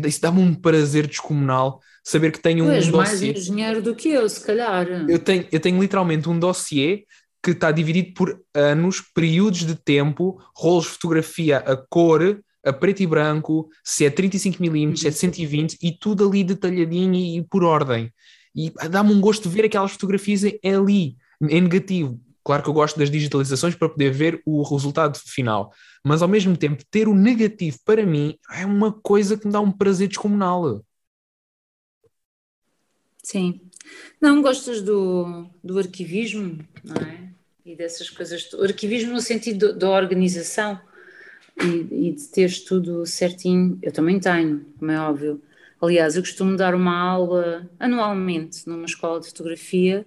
Isso dá-me um prazer descomunal saber que tenho tu um és mais dossiê. engenheiro do que eu, se calhar. Eu tenho, eu tenho literalmente um dossiê que está dividido por anos, períodos de tempo, rolos de fotografia a cor, a preto e branco, se é 35mm, se é 120 e tudo ali detalhadinho e, e por ordem. E dá-me um gosto de ver aquelas fotografias ali, em negativo. Claro que eu gosto das digitalizações para poder ver o resultado final, mas ao mesmo tempo ter o negativo para mim é uma coisa que me dá um prazer descomunal. Sim. Não gostas do, do arquivismo, não é? E dessas coisas. O arquivismo no sentido da organização e, e, de teres tudo certinho. Eu também tenho, como é óbvio. Aliás, eu costumo dar uma aula anualmente numa escola de fotografia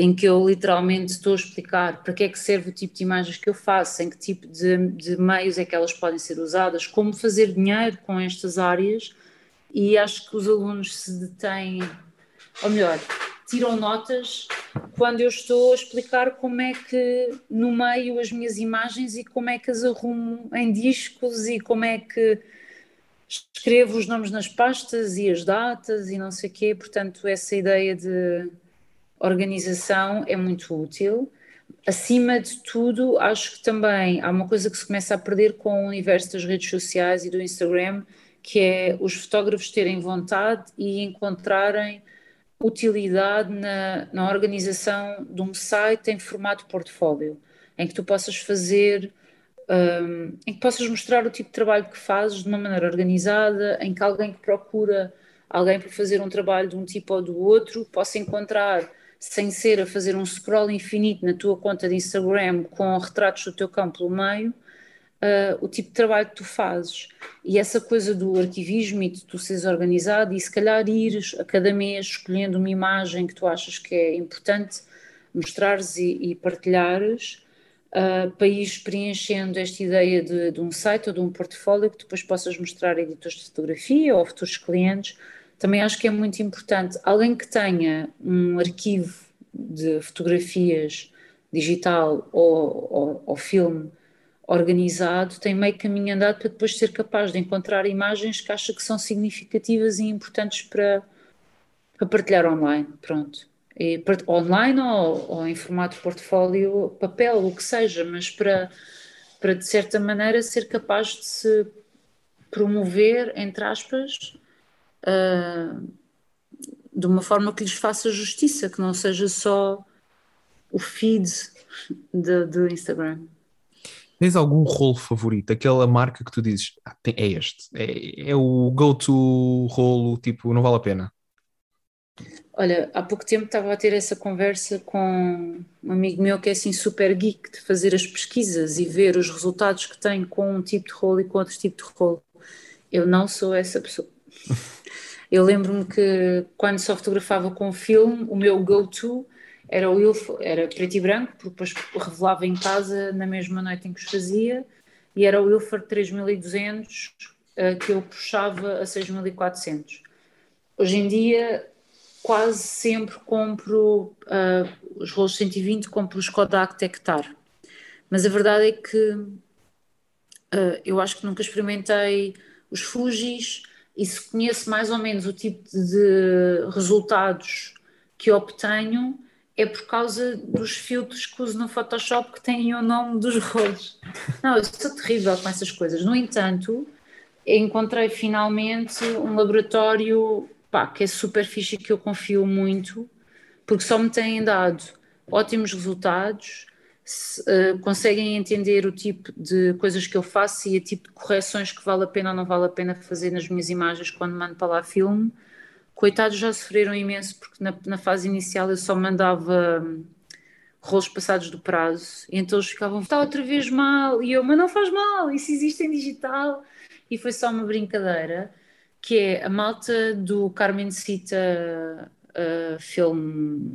em que eu literalmente estou a explicar para que é que serve o tipo de imagens que eu faço, em que tipo de, de meios é que elas podem ser usadas, como fazer dinheiro com estas áreas e acho que os alunos se detêm, ou melhor, tiram notas quando eu estou a explicar como é que no meio as minhas imagens e como é que as arrumo em discos e como é que escrevo os nomes nas pastas e as datas e não sei o quê, portanto essa ideia de organização é muito útil. Acima de tudo, acho que também há uma coisa que se começa a perder com o universo das redes sociais e do Instagram, que é os fotógrafos terem vontade e encontrarem utilidade na, na organização de um site em formato portfólio, em que tu possas fazer, um, em que possas mostrar o tipo de trabalho que fazes de uma maneira organizada, em que alguém que procura alguém para fazer um trabalho de um tipo ou do outro possa encontrar sem ser a fazer um scroll infinito na tua conta de Instagram com retratos do teu campo pelo meio, uh, o tipo de trabalho que tu fazes. E essa coisa do arquivismo e de tu seres organizado e se calhar ires a cada mês escolhendo uma imagem que tu achas que é importante mostrares e, e partilhares, uh, para ires preenchendo esta ideia de, de um site ou de um portfólio que depois possas mostrar a editores de fotografia ou a futuros clientes também acho que é muito importante alguém que tenha um arquivo de fotografias digital ou, ou, ou filme organizado tem meio caminho andado para depois ser capaz de encontrar imagens que acha que são significativas e importantes para, para partilhar online, pronto. E, online ou, ou, em formato portfólio, papel, o que seja, mas para, para de certa maneira ser capaz de se promover, entre aspas, uh, de uma forma que lhes faça justiça, que não seja só o feed do Instagram. Tens algum rolo favorito? Aquela marca que tu dizes, ah, tem, é este, é, é o go-to rolo, tipo, não vale a pena? Olha, há pouco tempo estava a ter essa conversa com um amigo meu que é assim super geek de fazer as pesquisas e ver os resultados que tem com um tipo de rolo e com outro tipo de rolo. Eu não sou essa pessoa. Eu lembro-me que quando só fotografava com filme, o meu go-to era o Ilf, era preto e branco, porque depois revelava em casa na mesma noite em que os fazia, e era o Ilford 3200 uh, que eu puxava a 6400. Hoje em dia, quase sempre compro uh, os rolos 120, compro os Kodak Tectar. Mas a verdade é que uh, eu acho que nunca experimentei os Fujis, e se conheço mais ou menos o tipo de resultados que obtenho, é por causa dos filtros que uso no Photoshop que têm o nome dos rolos. Não, eu sou terrível com essas coisas. No entanto, encontrei finalmente um laboratório pá, que é super fixe que eu confio muito, porque só me têm dado ótimos resultados se, uh, conseguem entender o tipo de coisas que eu faço e o tipo de correções que vale a pena ou não vale a pena fazer nas minhas imagens quando mando para lá filme. Coitados já sofreram imenso porque na, na fase inicial eu só mandava um, rolos passados do prazo e então eles ficavam, está outra vez mal e eu, mas não faz mal, isso existe em digital e foi só uma brincadeira que é a malta do Carmen Cita uh, Film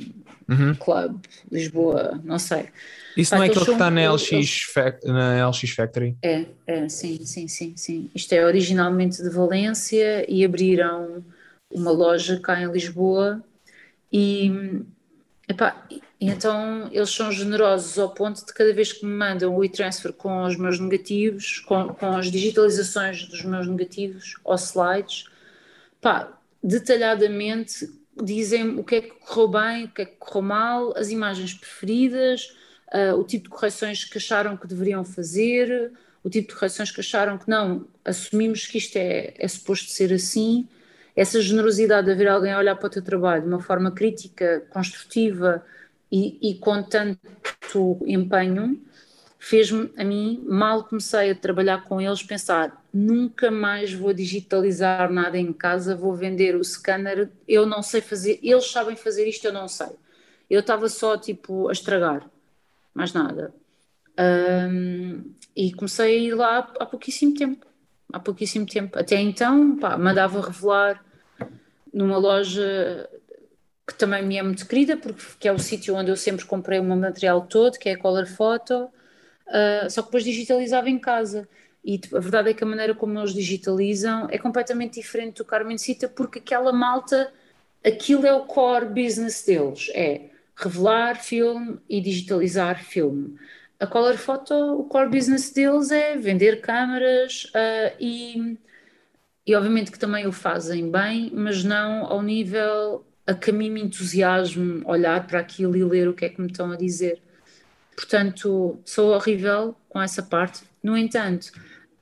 uhum. Club Lisboa, não sei isso Pá, não é aquele que está na LX, eles... na LX Factory? É, é, sim, sim, sim, sim. Isto é originalmente de Valência e abriram uma loja cá em Lisboa e Epá, então eles são generosos ao ponto de cada vez que me mandam o e-transfer com os meus negativos, com, com as digitalizações dos meus negativos ou slides, pá, detalhadamente dizem o que é que correu bem, o que é que correu mal, as imagens preferidas, uh, o tipo de correções que acharam que deveriam fazer, o tipo de correções que acharam que não, assumimos que isto é, é suposto ser assim. Essa generosidade de haver alguém a olhar para o teu trabalho de uma forma crítica, construtiva e, e com tanto empenho, fez-me a mim, mal comecei a trabalhar com eles, pensar: nunca mais vou digitalizar nada em casa, vou vender o scanner. Eu não sei fazer, eles sabem fazer isto, eu não sei. Eu estava só tipo a estragar, mais nada. Um, e comecei a ir lá há pouquíssimo tempo. Há pouquíssimo tempo. Até então, pá, mandava revelar numa loja que também me é muito querida, porque é o sítio onde eu sempre comprei o meu material todo, que é a Color Photo uh, só que depois digitalizava em casa. E a verdade é que a maneira como eles digitalizam é completamente diferente do Carmen Cita, porque aquela malta, aquilo é o core business deles, é revelar filme e digitalizar filme. A Color Photo, o core business deles é vender câmaras uh, e, e obviamente que também o fazem bem, mas não ao nível a que a mim me entusiasmo olhar para aquilo e ler o que é que me estão a dizer. Portanto, sou horrível com essa parte. No entanto,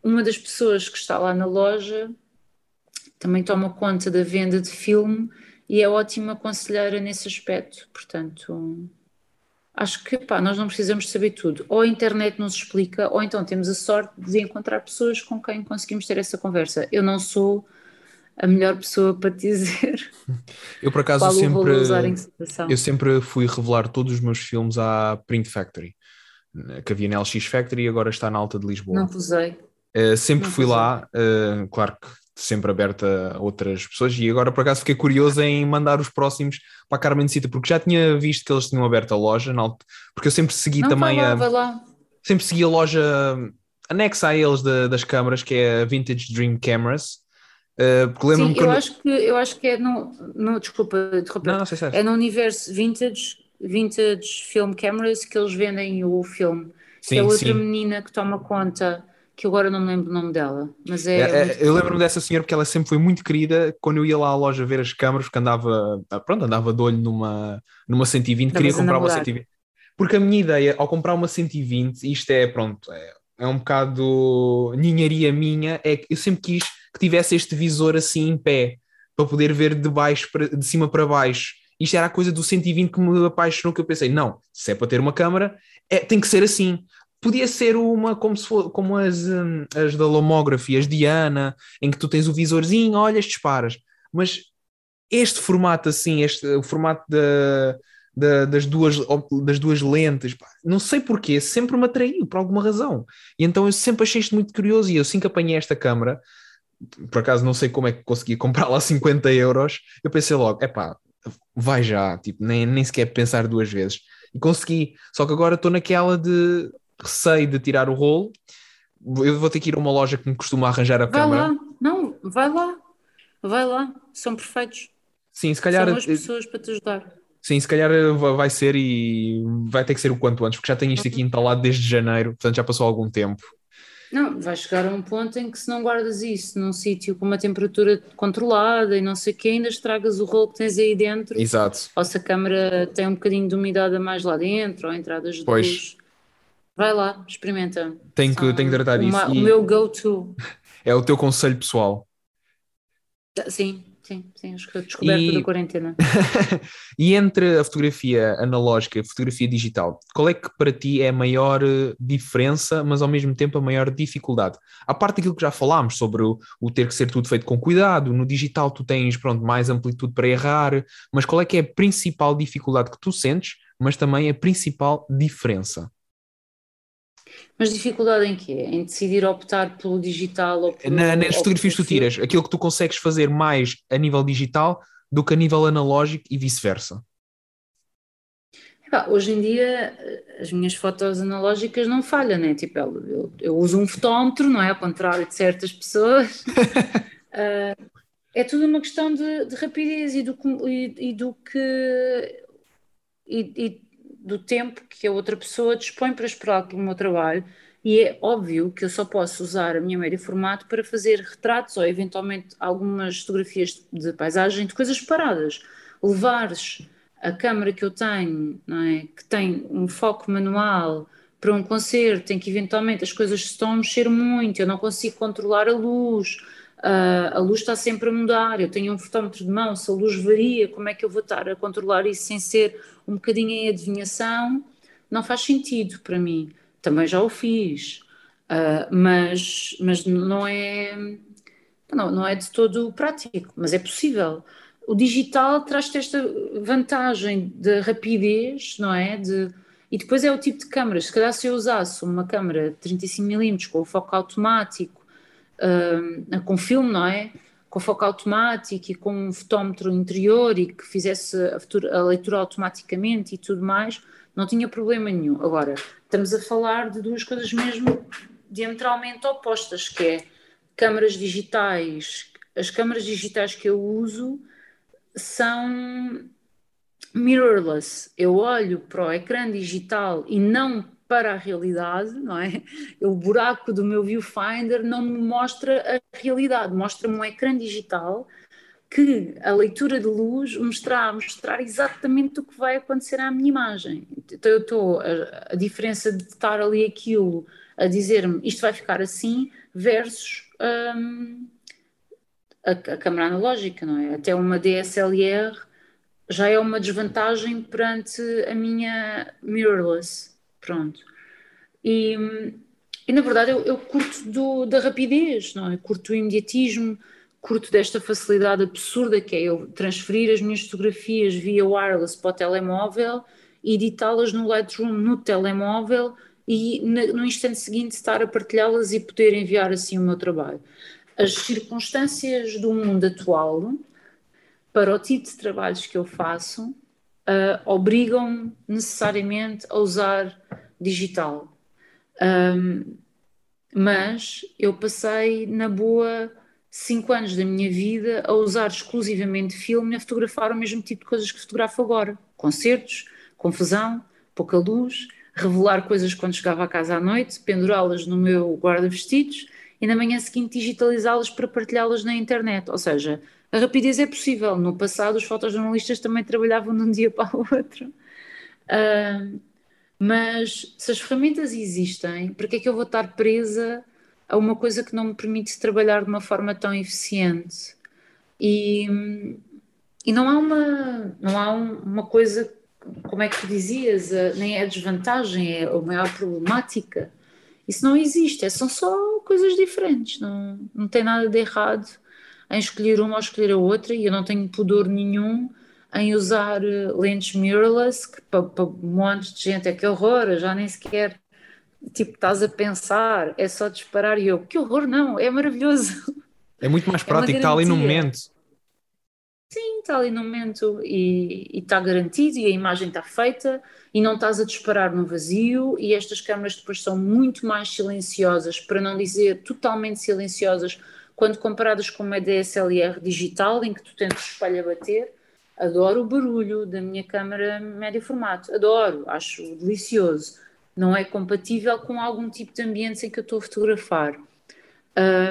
uma das pessoas que está lá na loja também toma conta da venda de filme e é ótima conselheira nesse aspecto. Portanto, acho que pá, nós não precisamos saber tudo. Ou a internet nos explica, ou então temos a sorte de encontrar pessoas com quem conseguimos ter essa conversa. Eu não sou a melhor pessoa para te dizer. Eu por acaso sempre eu sempre fui revelar todos os meus filmes à Print Factory, que havia na LX Factory e agora está na Alta de Lisboa. Não usei. Uh, sempre Não fui lá, uh, claro que sempre aberta a outras pessoas e agora por acaso fiquei curioso em mandar os próximos para a Carmen Cita porque já tinha visto que eles tinham aberto a loja, porque eu sempre segui Não, também lá, a lá. sempre segui a loja anexa a eles de, das câmaras que é a Vintage Dream Cameras Uh, porque Sim, eu, acho que, eu acho que é no, no desculpa, não, não sei é no universo vintage, vintage film cameras que eles vendem o filme. Sim, é outra sim. menina que toma conta, que agora não me lembro o nome dela, mas é. é, é eu lembro-me dessa senhora porque ela sempre foi muito querida quando eu ia lá à loja ver as câmaras, porque andava, ah, pronto, andava de olho numa, numa 120, queria comprar uma 120. Porque a minha ideia, ao comprar uma 120, isto é, pronto, é, é um bocado ninharia minha, é que eu sempre quis que tivesse este visor assim em pé, para poder ver de baixo, para, de cima para baixo. Isto era a coisa do 120 que me apaixonou, que eu pensei, não, se é para ter uma câmara, é, tem que ser assim. Podia ser uma como, se for, como as, hum, as da Lomography, as Diana, em que tu tens o visorzinho, olhas, disparas. Mas este formato assim, este, o formato da, da, das, duas, das duas lentes, pá, não sei porquê, sempre me atraiu por alguma razão. E então eu sempre achei isto muito curioso e eu assim que apanhei esta câmara, por acaso não sei como é que consegui comprar lá 50 euros, eu pensei logo, é pá, vai já, tipo, nem, nem sequer pensar duas vezes. E consegui, só que agora estou naquela de receio de tirar o rolo, eu vou ter que ir a uma loja que me costuma arranjar a vai câmera. Lá. Não, vai lá, vai lá, são perfeitos. Sim, se calhar. São as pessoas para te ajudar. Sim, se calhar vai ser e vai ter que ser o quanto antes, porque já tenho isto aqui instalado desde janeiro, portanto já passou algum tempo. Não, vai chegar a um ponto em que se não guardas isso num sítio com uma temperatura controlada e não sei o que, ainda estragas o rolo que tens aí dentro. Exato. Ou se a câmara tem um bocadinho de umidade a mais lá dentro, ou entradas de pois. luz. Vai lá, experimenta. Tenho que, tenho que tratar disso. O meu go-to. É o teu conselho pessoal. Sim, Sim, sim, acho que a descoberta e... da quarentena. e entre a fotografia analógica e a fotografia digital, qual é que para ti é a maior eh, diferença, mas ao mesmo tempo a maior dificuldade? A parte daquilo que já falámos sobre o, o, ter que ser tudo feito com cuidado, no digital tu tens pronto, mais amplitude para errar, mas qual é que é a principal dificuldade que tu sentes, mas também a principal diferença? Mas dificuldade em quê? Em decidir optar pelo digital ou pelo, Na, Nas fotografias que tu tiras, aquilo que tu consegues fazer mais a nível digital do que a nível analógico e vice-versa. Hoje em dia as minhas fotos analógicas não falham, né? Tipo, eu, eu uso um fotómetro, não é? Ao contrário de certas pessoas. uh, é tudo uma questão de, de rapidez e do, e, e do que e, do tempo que a outra pessoa dispõe para esperar pelo meu trabalho. E é óbvio que eu só posso usar a minha média formato para fazer retratos ou eventualmente algumas fotografias de paisagem, de coisas paradas. Levares a câmera que eu tenho, é? que tem um foco manual para um concerto, em que eventualmente as coisas estão a mexer muito, eu não consigo controlar a luz, uh, a luz está sempre a mudar, eu tenho um fotómetro de mão, se a luz varia, como é que eu vou estar a controlar isso sem ser um bocadinho em adivinhação? Não faz sentido para mim. Também já o fiz, uh, mas, mas não é não, não é de todo prático, mas é possível. O digital traz-te esta vantagem de rapidez, não é? De, e depois é o tipo de câmaras. Se calhar se eu usasse uma câmara de 35mm com foco automático, uh, com filme, não é? Com foco automático e com um fotómetro interior e que fizesse a, leitura automaticamente e tudo mais, não tinha problema nenhum. Agora, estamos a falar de duas coisas mesmo diametralmente opostas, que é câmaras digitais. As câmaras digitais que eu uso são mirrorless. Eu olho para o ecrã digital e não para a realidade, não é? O buraco do meu viewfinder não me mostra a realidade, mostra-me um ecrã digital que a leitura de luz me está a mostrar exatamente o que vai acontecer à minha imagem. Então eu estou, a, a diferença de estar ali aquilo a dizer-me isto vai ficar assim versus um, a, a câmera analógica, não é? Até uma DSLR já é uma desvantagem perante a minha mirrorless. Pronto. E, e na verdade eu, eu curto do, da rapidez, não é? Curto o imediatismo, curto desta facilidade absurda que é eu transferir as minhas fotografias via wireless para o telemóvel editá-las no Lightroom no telemóvel e no instante seguinte estar a partilhá-las e poder enviar assim o meu trabalho. As circunstâncias do mundo atual para o tipo de trabalhos que eu faço, uh, obrigam-me necessariamente a usar digital. Um, mas eu passei na boa cinco anos da minha vida a usar exclusivamente filme e a fotografar o mesmo tipo de coisas que fotografo agora. Concertos, confusão, pouca luz, revelar coisas quando chegava a casa à noite, pendurá-las no meu guarda-vestidos e na manhã seguinte digitalizá-las para partilhá-las na internet. Ou seja, a rapidez é possível. No passado, os fotojornalistas também trabalhavam de um dia para o outro. Uh, mas se as ferramentas existem, por que é que eu vou estar presa a uma coisa que não me permite trabalhar de uma forma tão eficiente? E, e não há uma, não há uma coisa, como é que tu dizias, nem é desvantagem, é a maior problemática. Isso não existe, é, são só coisas diferentes, não, não tem nada de errado em escolher uma ou escolher a outra e eu não tenho pudor nenhum em usar eh, lentes mirrorless que para, para um monte de gente é que horror, já nem sequer tipo estás a pensar, é só disparar e eu, que horror, não, é maravilhoso. É muito mais é prático, é está ali no momento. Sim, está ali no momento e, e está garantido e a imagem está feita e não estás a disparar no vazio e estas câmaras depois são muito mais silenciosas, para não dizer totalmente silenciosas, quando comparadas com uma DSLR digital, em que tu tens o espelho a bater, adoro o barulho da minha câmera médio formato, adoro, acho delicioso. Não é compatível com algum tipo de ambiente em que eu estou a fotografar.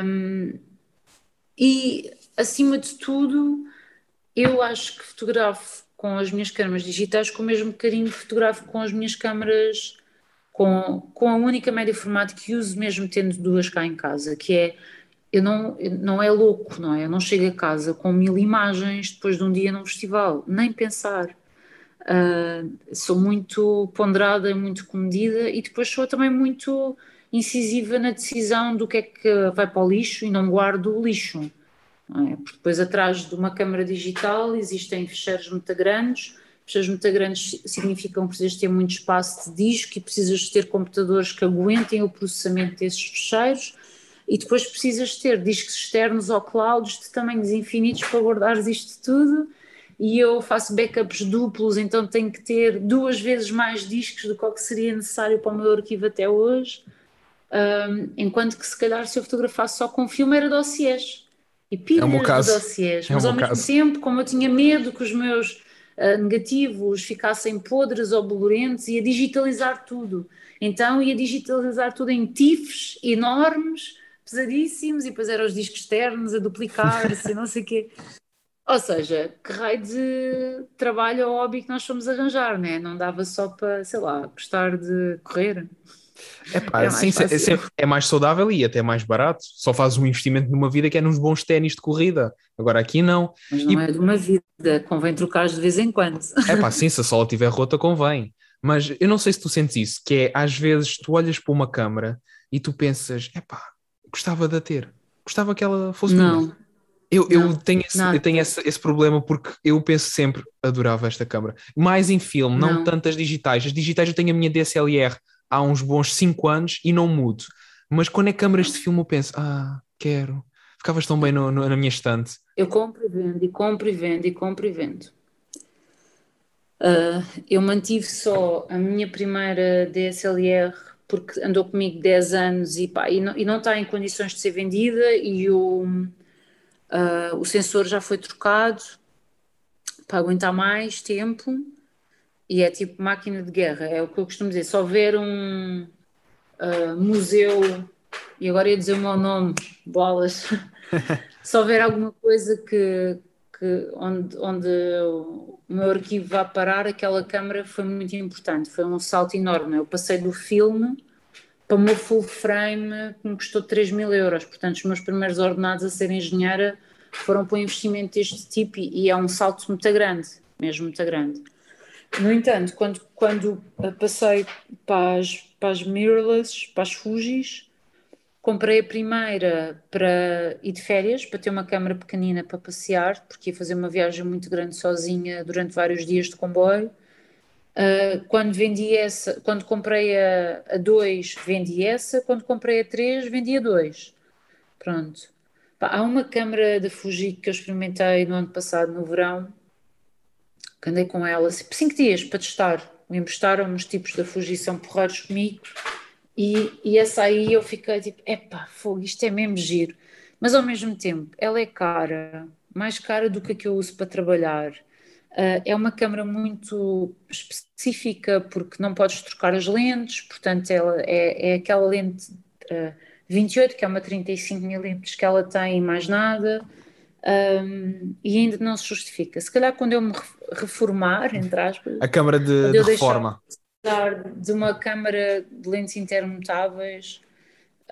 Um, e, acima de tudo, eu acho que fotografo com as minhas câmeras digitais com o mesmo carinho que fotografo com as minhas câmeras com, com a única média formato que uso mesmo tendo duas cá em casa, que é eu não, não é louco, não é? Eu não chego a casa com mil imagens depois de um dia num festival, nem pensar. Uh, sou muito ponderada, muito comedida e depois sou também muito incisiva na decisão do que é que vai para o lixo e não guardo o lixo. É? Porque depois atrás de uma câmara digital existem fecheiros muito grandes, fecheiros muito grandes significam que precisas ter muito espaço de disco e precisas ter computadores que aguentem o processamento desses fecheiros e depois precisas ter discos externos ou clouds de tamanhos infinitos para guardares isto tudo. E eu faço backups duplos, então tenho que ter duas vezes mais discos do que seria necessário para o meu arquivo até hoje, um, enquanto que se calhar se eu fotografasse só com filme era dossiês. E pilhas é de dossiês, é mas ao mesmo caso. tempo, como eu tinha medo que os meus uh, negativos ficassem podres ou bolorentos, ia digitalizar tudo. Então ia digitalizar tudo em TIFs enormes, pesadíssimos, e depois eram os discos externos a duplicar-se, não sei o quê. Ou seja, que raio de trabalho ou hobby que nós fomos arranjar, né? Não dava só para, sei lá, gostar de correr. Epá, é, sim, é, é, mais saudável e até mais barato. Só fazes um investimento numa vida que é nos bons ténis de corrida. Agora aqui não. Mas não e... é de uma vida, convém trocar de vez em quando. É pá, sim, se a sola estiver rota, convém. Mas eu não sei se tu sentes isso, que é às vezes tu olhas para uma câmara e tu pensas, epá, gostava de a ter, gostava que ela fosse Não. Minha. Eu, eu tenho, esse, eu tenho esse, esse, problema porque eu penso sempre, adorava esta câmara. Mais em filme, não, não tantas digitais. As digitais eu tenho a minha DSLR há uns bons 5 anos e não mudo. Mas quando é câmaras de filme eu penso, ah, quero. Ficavas tão bem no, no, na minha estante. Eu compro e vendo, e compro e vendo, e compro e vendo. Uh, eu mantive só a minha primeira DSLR porque andou comigo 10 anos e, pá, e, não, e não está em condições de ser vendida e o, uh, o sensor já foi trocado para aguentar mais tempo e é tipo máquina de guerra, é o que eu costumo dizer. Se houver um uh, museu, e agora ia dizer o meu nome, bolas, se houver alguma coisa que, que onde, onde o meu arquivo vai parar, aquela câmara foi muito importante, foi um salto enorme. Eu passei do filme para uma full frame que me custou 3 mil euros, portanto os meus primeiros ordenados a ser engenheira foram para um investimento deste tipo e, e é um salto muito grande, mesmo muito grande. No entanto, quando, quando passei para as, para as mirrorless, para as Fujis, comprei a primeira para ir de férias, para ter uma câmera pequenina para passear, porque ia fazer uma viagem muito grande sozinha durante vários dias de comboio. Uh, quando vendi essa, quando comprei a 2, vendi essa, quando comprei a 3, vendi a 2. Pronto. há uma câmera da Fuji que eu experimentei no ano passado, no verão, que andei com ela 5 assim, dias para testar. Me emprestaram os tipos da Fuji, são porreiros comigo. E, e essa aí eu fiquei tipo, epá, fogo, isto é mesmo giro. Mas ao mesmo tempo, ela é cara, mais cara do que a que eu uso para trabalhar. Uh, é uma câmera muito específica porque não podes trocar as lentes, portanto, ela é, é aquela lente uh, ah, 28, que é uma 35mm que ela tem e mais nada um, e ainda não se justifica. Se calhar quando eu me reformar, entre aspas, a câmara de, de reforma de uma câmara de lentes intermutáveis,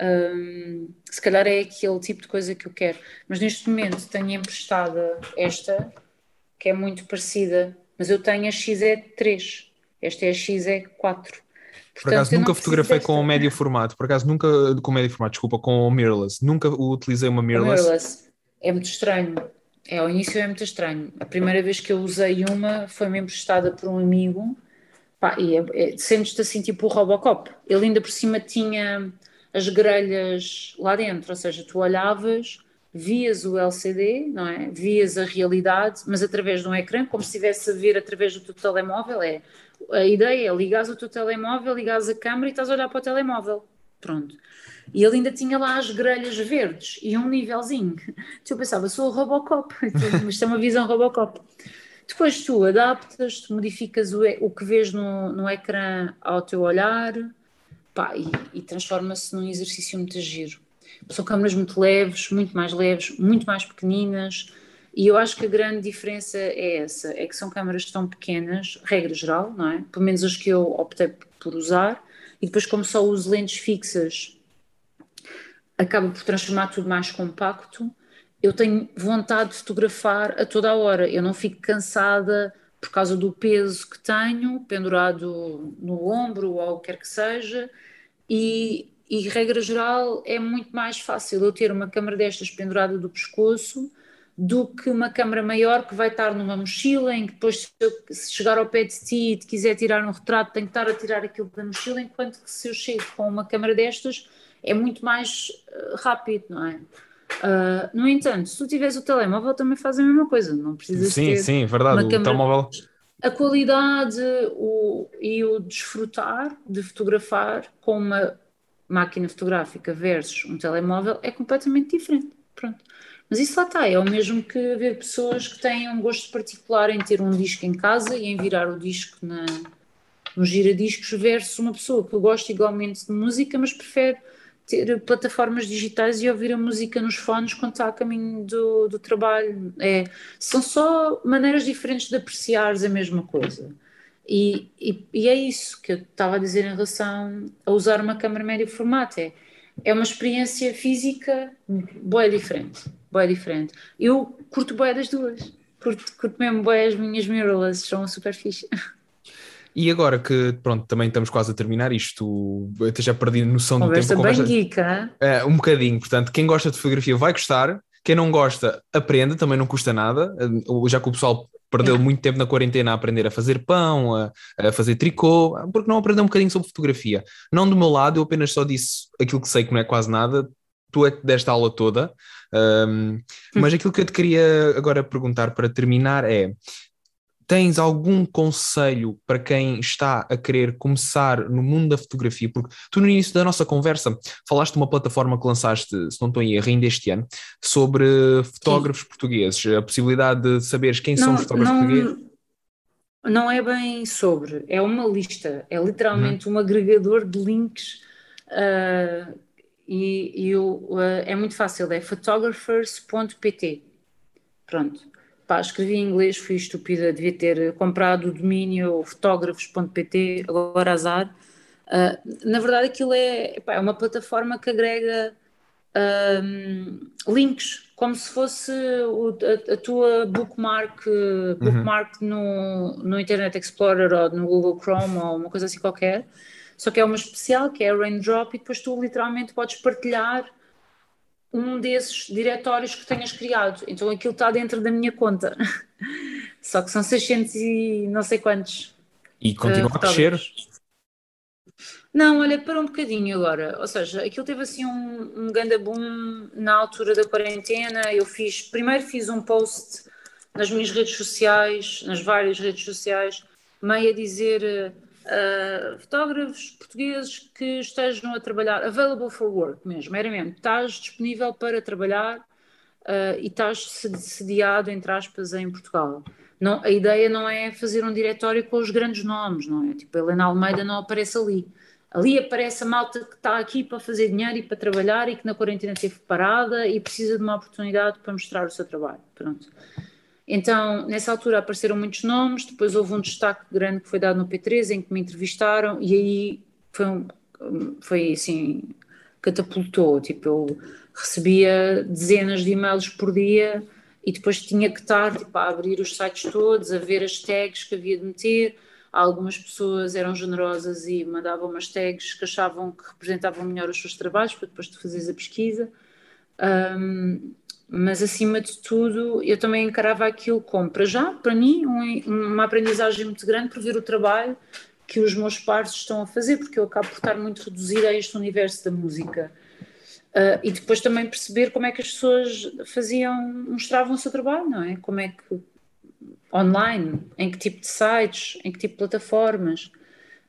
um, se calhar é aquele tipo de coisa que eu quero. Mas neste momento tenho emprestada esta, que é muito parecida, mas eu tenho a XE3, esta é a XE4. Por acaso nunca fotografei com o médio formato, por acaso nunca, com médio formato, desculpa, com o mirrorless, nunca utilizei uma mirrorless. mirrorless é muito estranho. É, ao início é muito estranho. A primeira vez que eu usei uma foi-me emprestada por um amigo pá, e é, é, sentes-te assim tipo o Robocop. Ele ainda por cima tinha as grelhas lá dentro, ou seja, tu olhavas, vias o LCD, não é? Vias a realidade, mas através de um ecrã, como se estivesse a ver através do teu telemóvel. É, a ideia é ligares o teu telemóvel, ligares a câmera e estás a olhar para o telemóvel. Pronto. E ele ainda tinha lá as grelhas verdes e um nívelzinho. Eu pensava, sou o Robocop, mas tem uma visão Robocop. Depois tu adaptas, tu modificas o, o que vês no, no ecrã ao teu olhar pá, e, e transforma-se num exercício muito giro. São câmaras muito leves, muito mais leves, muito mais pequeninas. E eu acho que a grande diferença é essa, é que são câmaras tão pequenas, regra geral, não é? Pelo menos as que eu optei por usar, e depois como só uso lentes fixas acaba por transformar tudo mais compacto. Eu tenho vontade de fotografar a toda a hora, eu não fico cansada por causa do peso que tenho, pendurado no ombro ou o que quer que seja, e, e regra geral é muito mais fácil eu ter uma câmera destas pendurada do pescoço do que uma câmera maior que vai estar numa mochila em que depois se, chegar ao pé de ti e te quiser tirar um retrato tenho que estar a tirar aquilo da mochila enquanto que se eu chego com uma câmera destas é muito mais uh, rápido, não é? Uh, no entanto, se tu tiveres o telemóvel, também faz a mesma coisa, não precisas sim, ter. Sim, sim, verdade. o telemóvel. A qualidade o, e o desfrutar de fotografar com uma máquina fotográfica versus um telemóvel é completamente diferente. Pronto. Mas isso lá está, é o mesmo que haver pessoas que têm um gosto particular em ter um disco em casa e em virar o disco na, no giradiscos versus uma pessoa que gosta igualmente de música, mas prefere ter plataformas digitais e ouvir a música nos fones quando está a caminho do, do trabalho. É, são só maneiras diferentes de apreciar a mesma coisa. E, e, e, é isso que eu estava a dizer em relação a usar uma câmera médio formato. É, é uma experiência física boa diferente. Boa diferente. Eu curto boa das duas. Curto, curto mesmo boa as minhas mirrorless, são super fixe. E agora que, pronto, também estamos quase a terminar isto, eu já perdi a noção conversa do tempo. Conversa bem geek, é, Um bocadinho, portanto, quem gosta de fotografia vai gostar, quem não gosta, aprenda, também não custa nada, já que o pessoal perdeu é. muito tempo na quarentena a aprender a fazer pão, a, a, fazer tricô, porque não aprender um bocadinho sobre fotografia? Não do meu lado, eu apenas só disse aquilo que sei que não é quase nada, tu é que deste a aula toda, um, mas aquilo que eu te queria agora perguntar para terminar é: tens algum conselho para quem está a querer começar no mundo da fotografia? Porque tu, no início da nossa conversa, falaste de uma plataforma que lançaste, se não estou em erro, ainda este ano, sobre fotógrafos Sim. portugueses, a possibilidade de saberes quem não, são os fotógrafos não, portugueses. Não é bem sobre, é uma lista, é literalmente uhum. um agregador de links. Uh, e, e uh, é muito fácil, é photographers.pt. Pronto pá, escrevi em inglês, fui estúpida, devia ter comprado o domínio fotógrafos.pt, agora azar. Uh, na verdade, aquilo é, pá, é uma plataforma que agrega um, links, como se fosse o, a, a, tua bookmark, bookmark uhum. no, no Internet Explorer ou no Google Chrome ou uma coisa assim qualquer. Só que é uma especial, que é a Raindrop, e depois tu literalmente podes partilhar um desses diretórios que tenhas criado. Então aquilo está dentro da minha conta. Só que são 600 e não sei quantos. E continua uh, a crescer? Não, olha, para um bocadinho agora. Ou seja, aquilo teve assim um, um ganda boom na altura da quarentena. Eu fiz, primeiro fiz um post nas minhas redes sociais, nas várias redes sociais, meio a dizer uh, fotógrafos portugueses que estejam a trabalhar, available for work mesmo, era mesmo, estás disponível para trabalhar uh, e estás sediado, entre aspas, em Portugal. Não, a ideia não é fazer um diretório com os grandes nomes, não é? Tipo, Helena Almeida não aparece ali. Ali aparece a malta que está aqui para fazer dinheiro e para trabalhar e que na quarentena esteve parada e precisa de uma oportunidade para mostrar o seu trabalho. Pronto. Então, nessa altura apareceram muitos nomes, depois houve um destaque grande que foi dado no P3 em que me entrevistaram e aí foi, um, foi assim, catapultou, tipo, eu recebia dezenas de e-mails por dia e depois tinha que estar tipo, a abrir os sites todos, a ver as tags que havia de meter, algumas pessoas eram generosas e mandavam umas tags que achavam que representavam melhor os seus trabalhos para depois tu fazeres a pesquisa. Um, mas acima de tudo eu também encarava aquilo como, para já, para mim, um, uma aprendizagem muito grande por ver o trabalho que os meus pares estão a fazer, porque eu acabo por estar muito reduzida a este universo da música. Uh, e depois também perceber como é que as pessoas faziam, mostravam o seu trabalho, não é? Como é que online, em que tipo de sites, em que tipo de plataformas.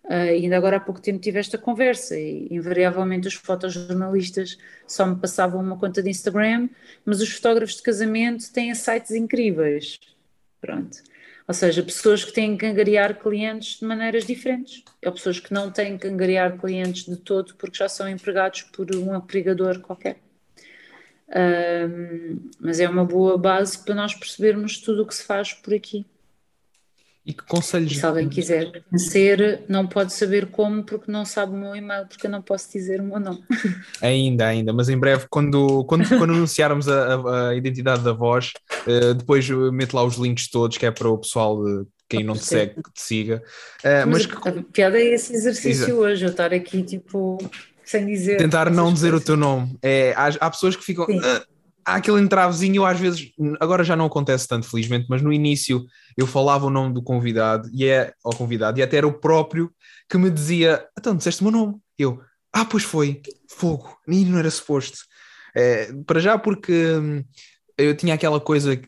Uh, ainda agora há pouco tempo tive esta conversa e invariavelmente os fotojornalistas só me passavam uma conta de Instagram, mas os fotógrafos de casamento têm sites incríveis. Pronto. Ou seja, pessoas que têm que angariar clientes de maneiras diferentes. Ou pessoas que não têm que angariar clientes de todo porque já são empregados por um empregador qualquer. Uh, mas é uma boa base para nós percebermos tudo o que se faz por aqui. E que conselhos. se alguém quiser conhecer, não pode saber como, porque não sabe o meu e-mail, porque eu não posso dizer o meu nome. Ainda, ainda, mas em breve, quando, quando, quando anunciarmos a, a, identidade da voz, uh, depois mete lá os links todos, que é para o pessoal, de, quem não te segue, que te siga. Uh, mas, mas a, piada é esse exercício Exato. hoje, eu estar aqui tipo sem dizer. Tentar não dizer o teu nome. É, há, há pessoas que ficam. Há aquele entravezinho, às vezes, agora já não acontece tanto, felizmente, mas no início eu falava o nome do convidado e é ao convidado, e até era o próprio que me dizia: Então, disseste o meu nome? Eu, ah, pois foi, fogo, nem não era suposto. É, para já, porque hum, eu tinha aquela coisa,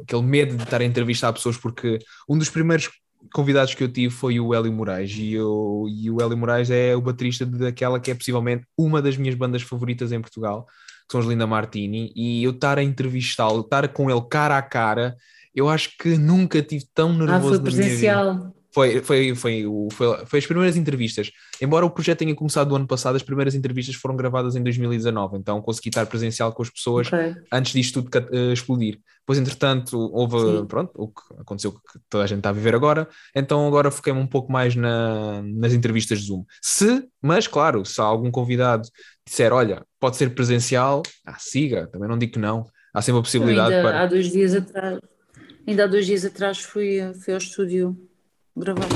aquele medo de estar a entrevistar pessoas, porque um dos primeiros convidados que eu tive foi o Hélio Moraes e, eu, e o Hélio Moraes é o baterista daquela que é possivelmente uma das minhas bandas favoritas em Portugal, que são os Linda Martini, e eu estar a entrevistá-lo, estar com ele cara a cara, eu acho que nunca tive tão nervoso ah, foi presencial. Foi, foi, foi, foi, foi as primeiras entrevistas. Embora o projeto tenha começado no ano passado, as primeiras entrevistas foram gravadas em 2019, então consegui estar presencial com as pessoas okay. antes disto tudo uh, explodir. Depois, entretanto, houve, Sim. pronto, o que aconteceu que toda a gente está a viver agora, então agora foquei-me um pouco mais na, nas entrevistas de Zoom. Se, mas claro, se algum convidado disser, olha, pode ser presencial, ah, siga, também não digo que não, há sempre a possibilidade ainda, para... Há dois dias atrás, ainda há dois dias atrás fui, fui ao estúdio gravar.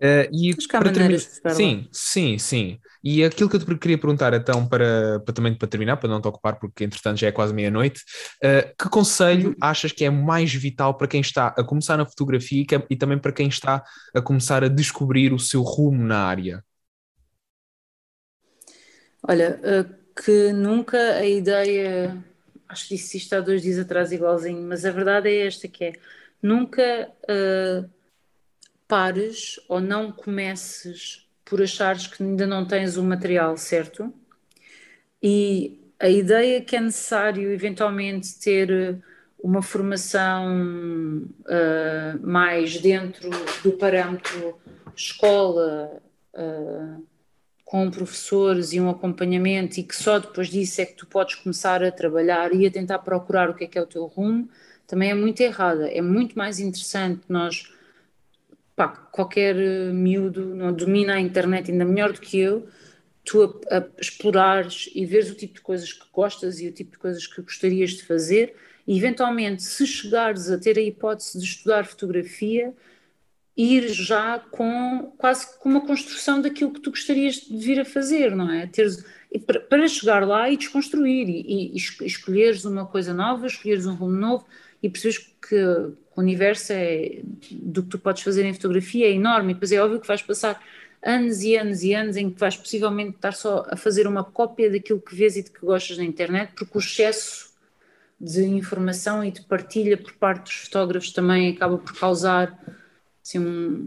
Uh, e Mas para terminar, sim, sim, sim. E aquilo que eu te queria perguntar, então, para, para também para terminar, para não te ocupar, porque entretanto já é quase meia-noite, uh, que conselho uhum. achas que é mais vital para quem está a começar na fotografia e, e também para quem está a começar a descobrir o seu rumo na área? Olha, uh, que nunca a ideia, acho que disse isto há dois dias atrás igualzinho, mas a verdade é esta que é, nunca uh, pares ou não comeces por achares que ainda não tens o material certo? E a ideia que é necessário eventualmente ter uma formação uh, mais dentro do parâmetro escola uh, com professores e um acompanhamento e que só depois disso é que tu podes começar a trabalhar e a tentar procurar o que é que é o teu rumo também é muito errada. É muito mais interessante nós pá, qualquer eh, miúdo não domina a internet ainda melhor do que eu, tu a, a explorares e veres o tipo de coisas que gostas e o tipo de coisas que gostarias de fazer, e eventualmente, se chegares a ter a hipótese de estudar fotografia, ir já com quase com uma construção daquilo que tu gostarias de vir a fazer, não é? Teres, para, chegar lá e desconstruir e, e, e escolheres uma coisa nova, escolheres um rumo novo e percebes que o universo é, do que tu podes fazer em fotografia é enorme, e depois é óbvio que vais passar anos e anos e anos em que vais possivelmente estar só a fazer uma cópia daquilo que vês e de que gostas na internet, porque o excesso de informação e de partilha por parte dos fotógrafos também acaba por causar assim, um,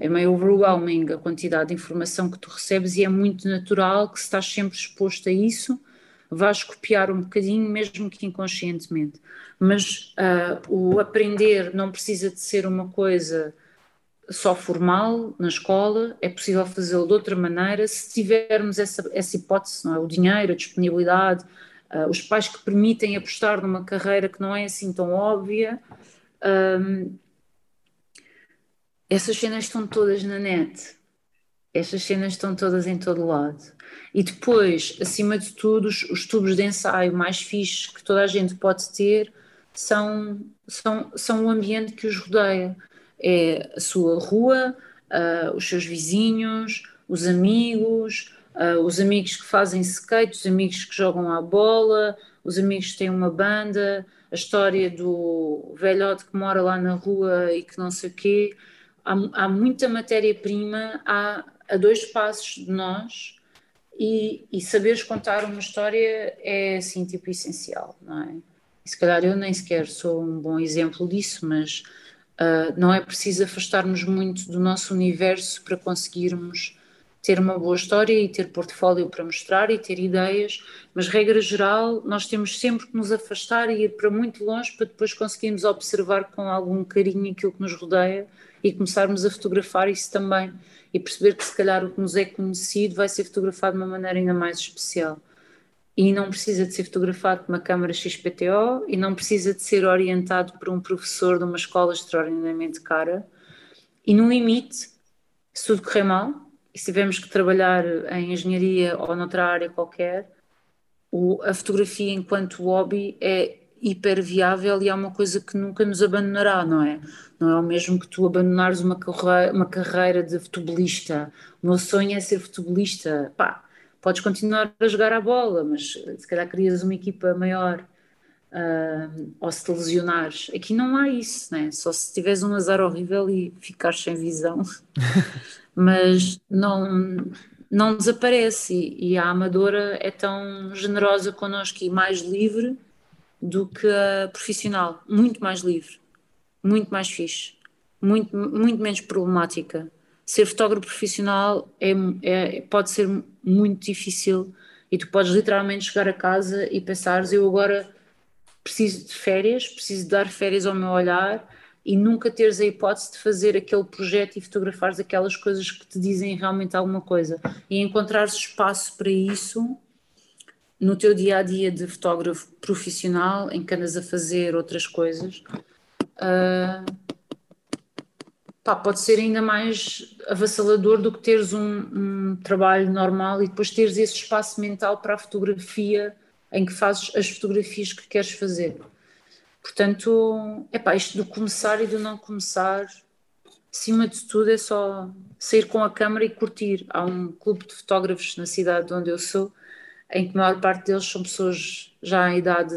é meio overwhelming a quantidade de informação que tu recebes e é muito natural que se estás sempre exposto a isso vais copiar um bocadinho, mesmo que inconscientemente. Mas uh, o aprender não precisa de ser uma coisa só formal na escola, é possível fazê-lo de outra maneira se tivermos essa, essa hipótese, não é? o dinheiro, a disponibilidade, uh, os pais que permitem apostar numa carreira que não é assim tão óbvia. Um, essas cenas estão todas na net, essas cenas estão todas em todo lado. E depois, acima de tudo, os, os tubos de ensaio mais fixos que toda a gente pode ter são, são, são o ambiente que os rodeia. É a sua rua, uh, os seus vizinhos, os amigos, uh, os amigos que fazem skate, os amigos que jogam à bola, os amigos que têm uma banda, a história do velhote que mora lá na rua e que não sei o quê. Há, há muita matéria-prima a, dois passos de nós e, e saberes contar uma história é assim tipo essencial, não é? E, se calhar eu nem sequer sou um bom exemplo disso, mas uh, não é preciso afastarmos muito do nosso universo para conseguirmos ter uma boa história e ter portfólio para mostrar e ter ideias, mas regra geral nós temos sempre que nos afastar e ir para muito longe para depois conseguirmos observar com algum carinho aquilo que nos rodeia e começarmos a fotografar isso também e perceber que se calhar o que nos é conhecido vai ser fotografado de uma maneira ainda mais especial. E não precisa de ser fotografado com uma câmera XPTO e não precisa de ser orientado por um professor de uma escola extraordinariamente cara. E no limite, se tudo correr mal, e se tivermos que trabalhar em engenharia ou noutra área qualquer, o, a fotografia enquanto hobby é hiper viável e é uma coisa que nunca nos abandonará, não é? Não é o mesmo que tu abandonares uma carreira, uma carreira de futebolista. O meu sonho é ser futebolista. Pá, podes continuar a jogar a bola, mas se calhar crias uma equipa maior. Uh, ou se te lesionares. Aqui não há isso, né? só se tiveres um azar horrível e ficares sem visão. mas não, não desaparece. E, e, a amadora é tão generosa connosco e mais livre do que a profissional, muito mais livre, muito mais fixe, muito, muito menos problemática. Ser fotógrafo profissional é, é, pode ser muito difícil E tu podes literalmente chegar a casa e pensares: eu agora preciso de férias, preciso dar férias ao meu olhar e nunca teres a hipótese de fazer aquele projeto e fotografares aquelas coisas que te dizem realmente alguma coisa. E encontrares espaço para isso no teu dia a dia de fotógrafo profissional, em que andas a fazer outras coisas. Uh, pá, pode ser ainda mais avassalador do que teres um, um, trabalho normal e depois teres esse espaço mental para a fotografia em que fazes as fotografias que queres fazer. Portanto, é pá, isto do começar e do não começar, acima de tudo, é só sair com a câmera e curtir. Há um clube de fotógrafos na cidade onde eu sou, em que a maior parte deles são pessoas já em idade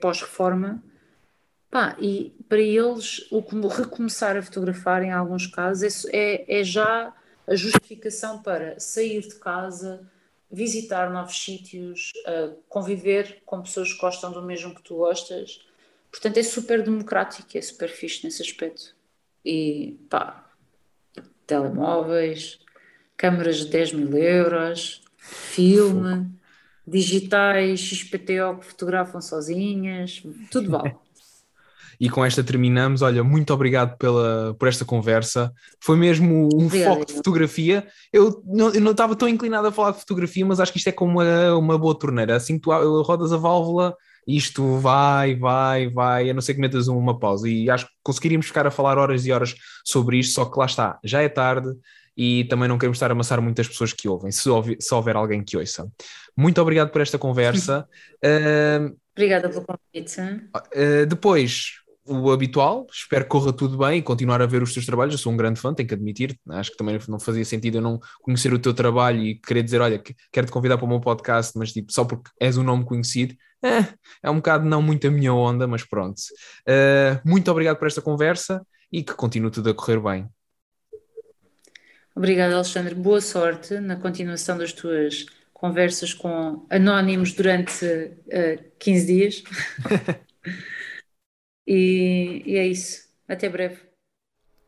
pós-reforma e para eles, o recomeçar a fotografar, em alguns casos, é, é já a justificação para sair de casa, visitar novos sítios, uh, conviver com pessoas que gostam do mesmo que tu gostas. Portanto, é super democrático, é super fixe nesse aspecto. E pá, telemóveis, câmaras de 10 mil euros, filme, digitais, XPTO que fotografam sozinhas, tudo vale. E com esta terminamos. Olha, muito obrigado pela, por esta conversa. Foi mesmo um Obrigada, foco de fotografia. Eu não, eu não estava tão inclinado a falar de fotografia, mas acho que isto é como uma, uma boa torneira. Assim que tu rodas a válvula, isto vai, vai, vai, a não ser que metas uma pausa. E acho que conseguiríamos ficar a falar horas e horas sobre isto, só que lá está, já é tarde e também não queremos estar a amassar muitas pessoas que ouvem, se houver, se houver alguém que ouça. Muito obrigado por esta conversa. Uh, Obrigada pelo convite. Uh, depois, o habitual, espero que corra tudo bem e continuar a ver os teus trabalhos. Eu sou um grande fã, tenho que admitir. Acho que também não fazia sentido eu não conhecer o teu trabalho e querer dizer: Olha, quero te convidar para o meu podcast, mas tipo, só porque és um nome conhecido. É, é um bocado não muito a minha onda, mas pronto. Uh, muito obrigado por esta conversa e que continue tudo a correr bem. Obrigada, Alexandre. Boa sorte na continuação das tuas conversas com anónimos durante uh, ah, 15 dias. E, e é isso. Até breve.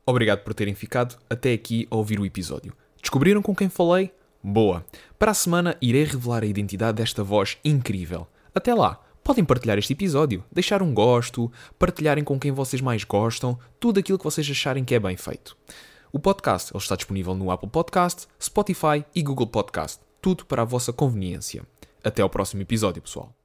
Obrigado por terem ficado até aqui a ouvir o episódio. Descobriram com quem falei? Boa! Para a semana irei revelar a identidade desta voz incrível. Até lá, podem partilhar este episódio, deixar um gosto, partilharem com quem vocês mais gostam, tudo aquilo que vocês acharem que é bem feito. O podcast ele está disponível no Apple Podcast, Spotify e Google Podcast, tudo para a vossa conveniência. Até ao próximo episódio, pessoal.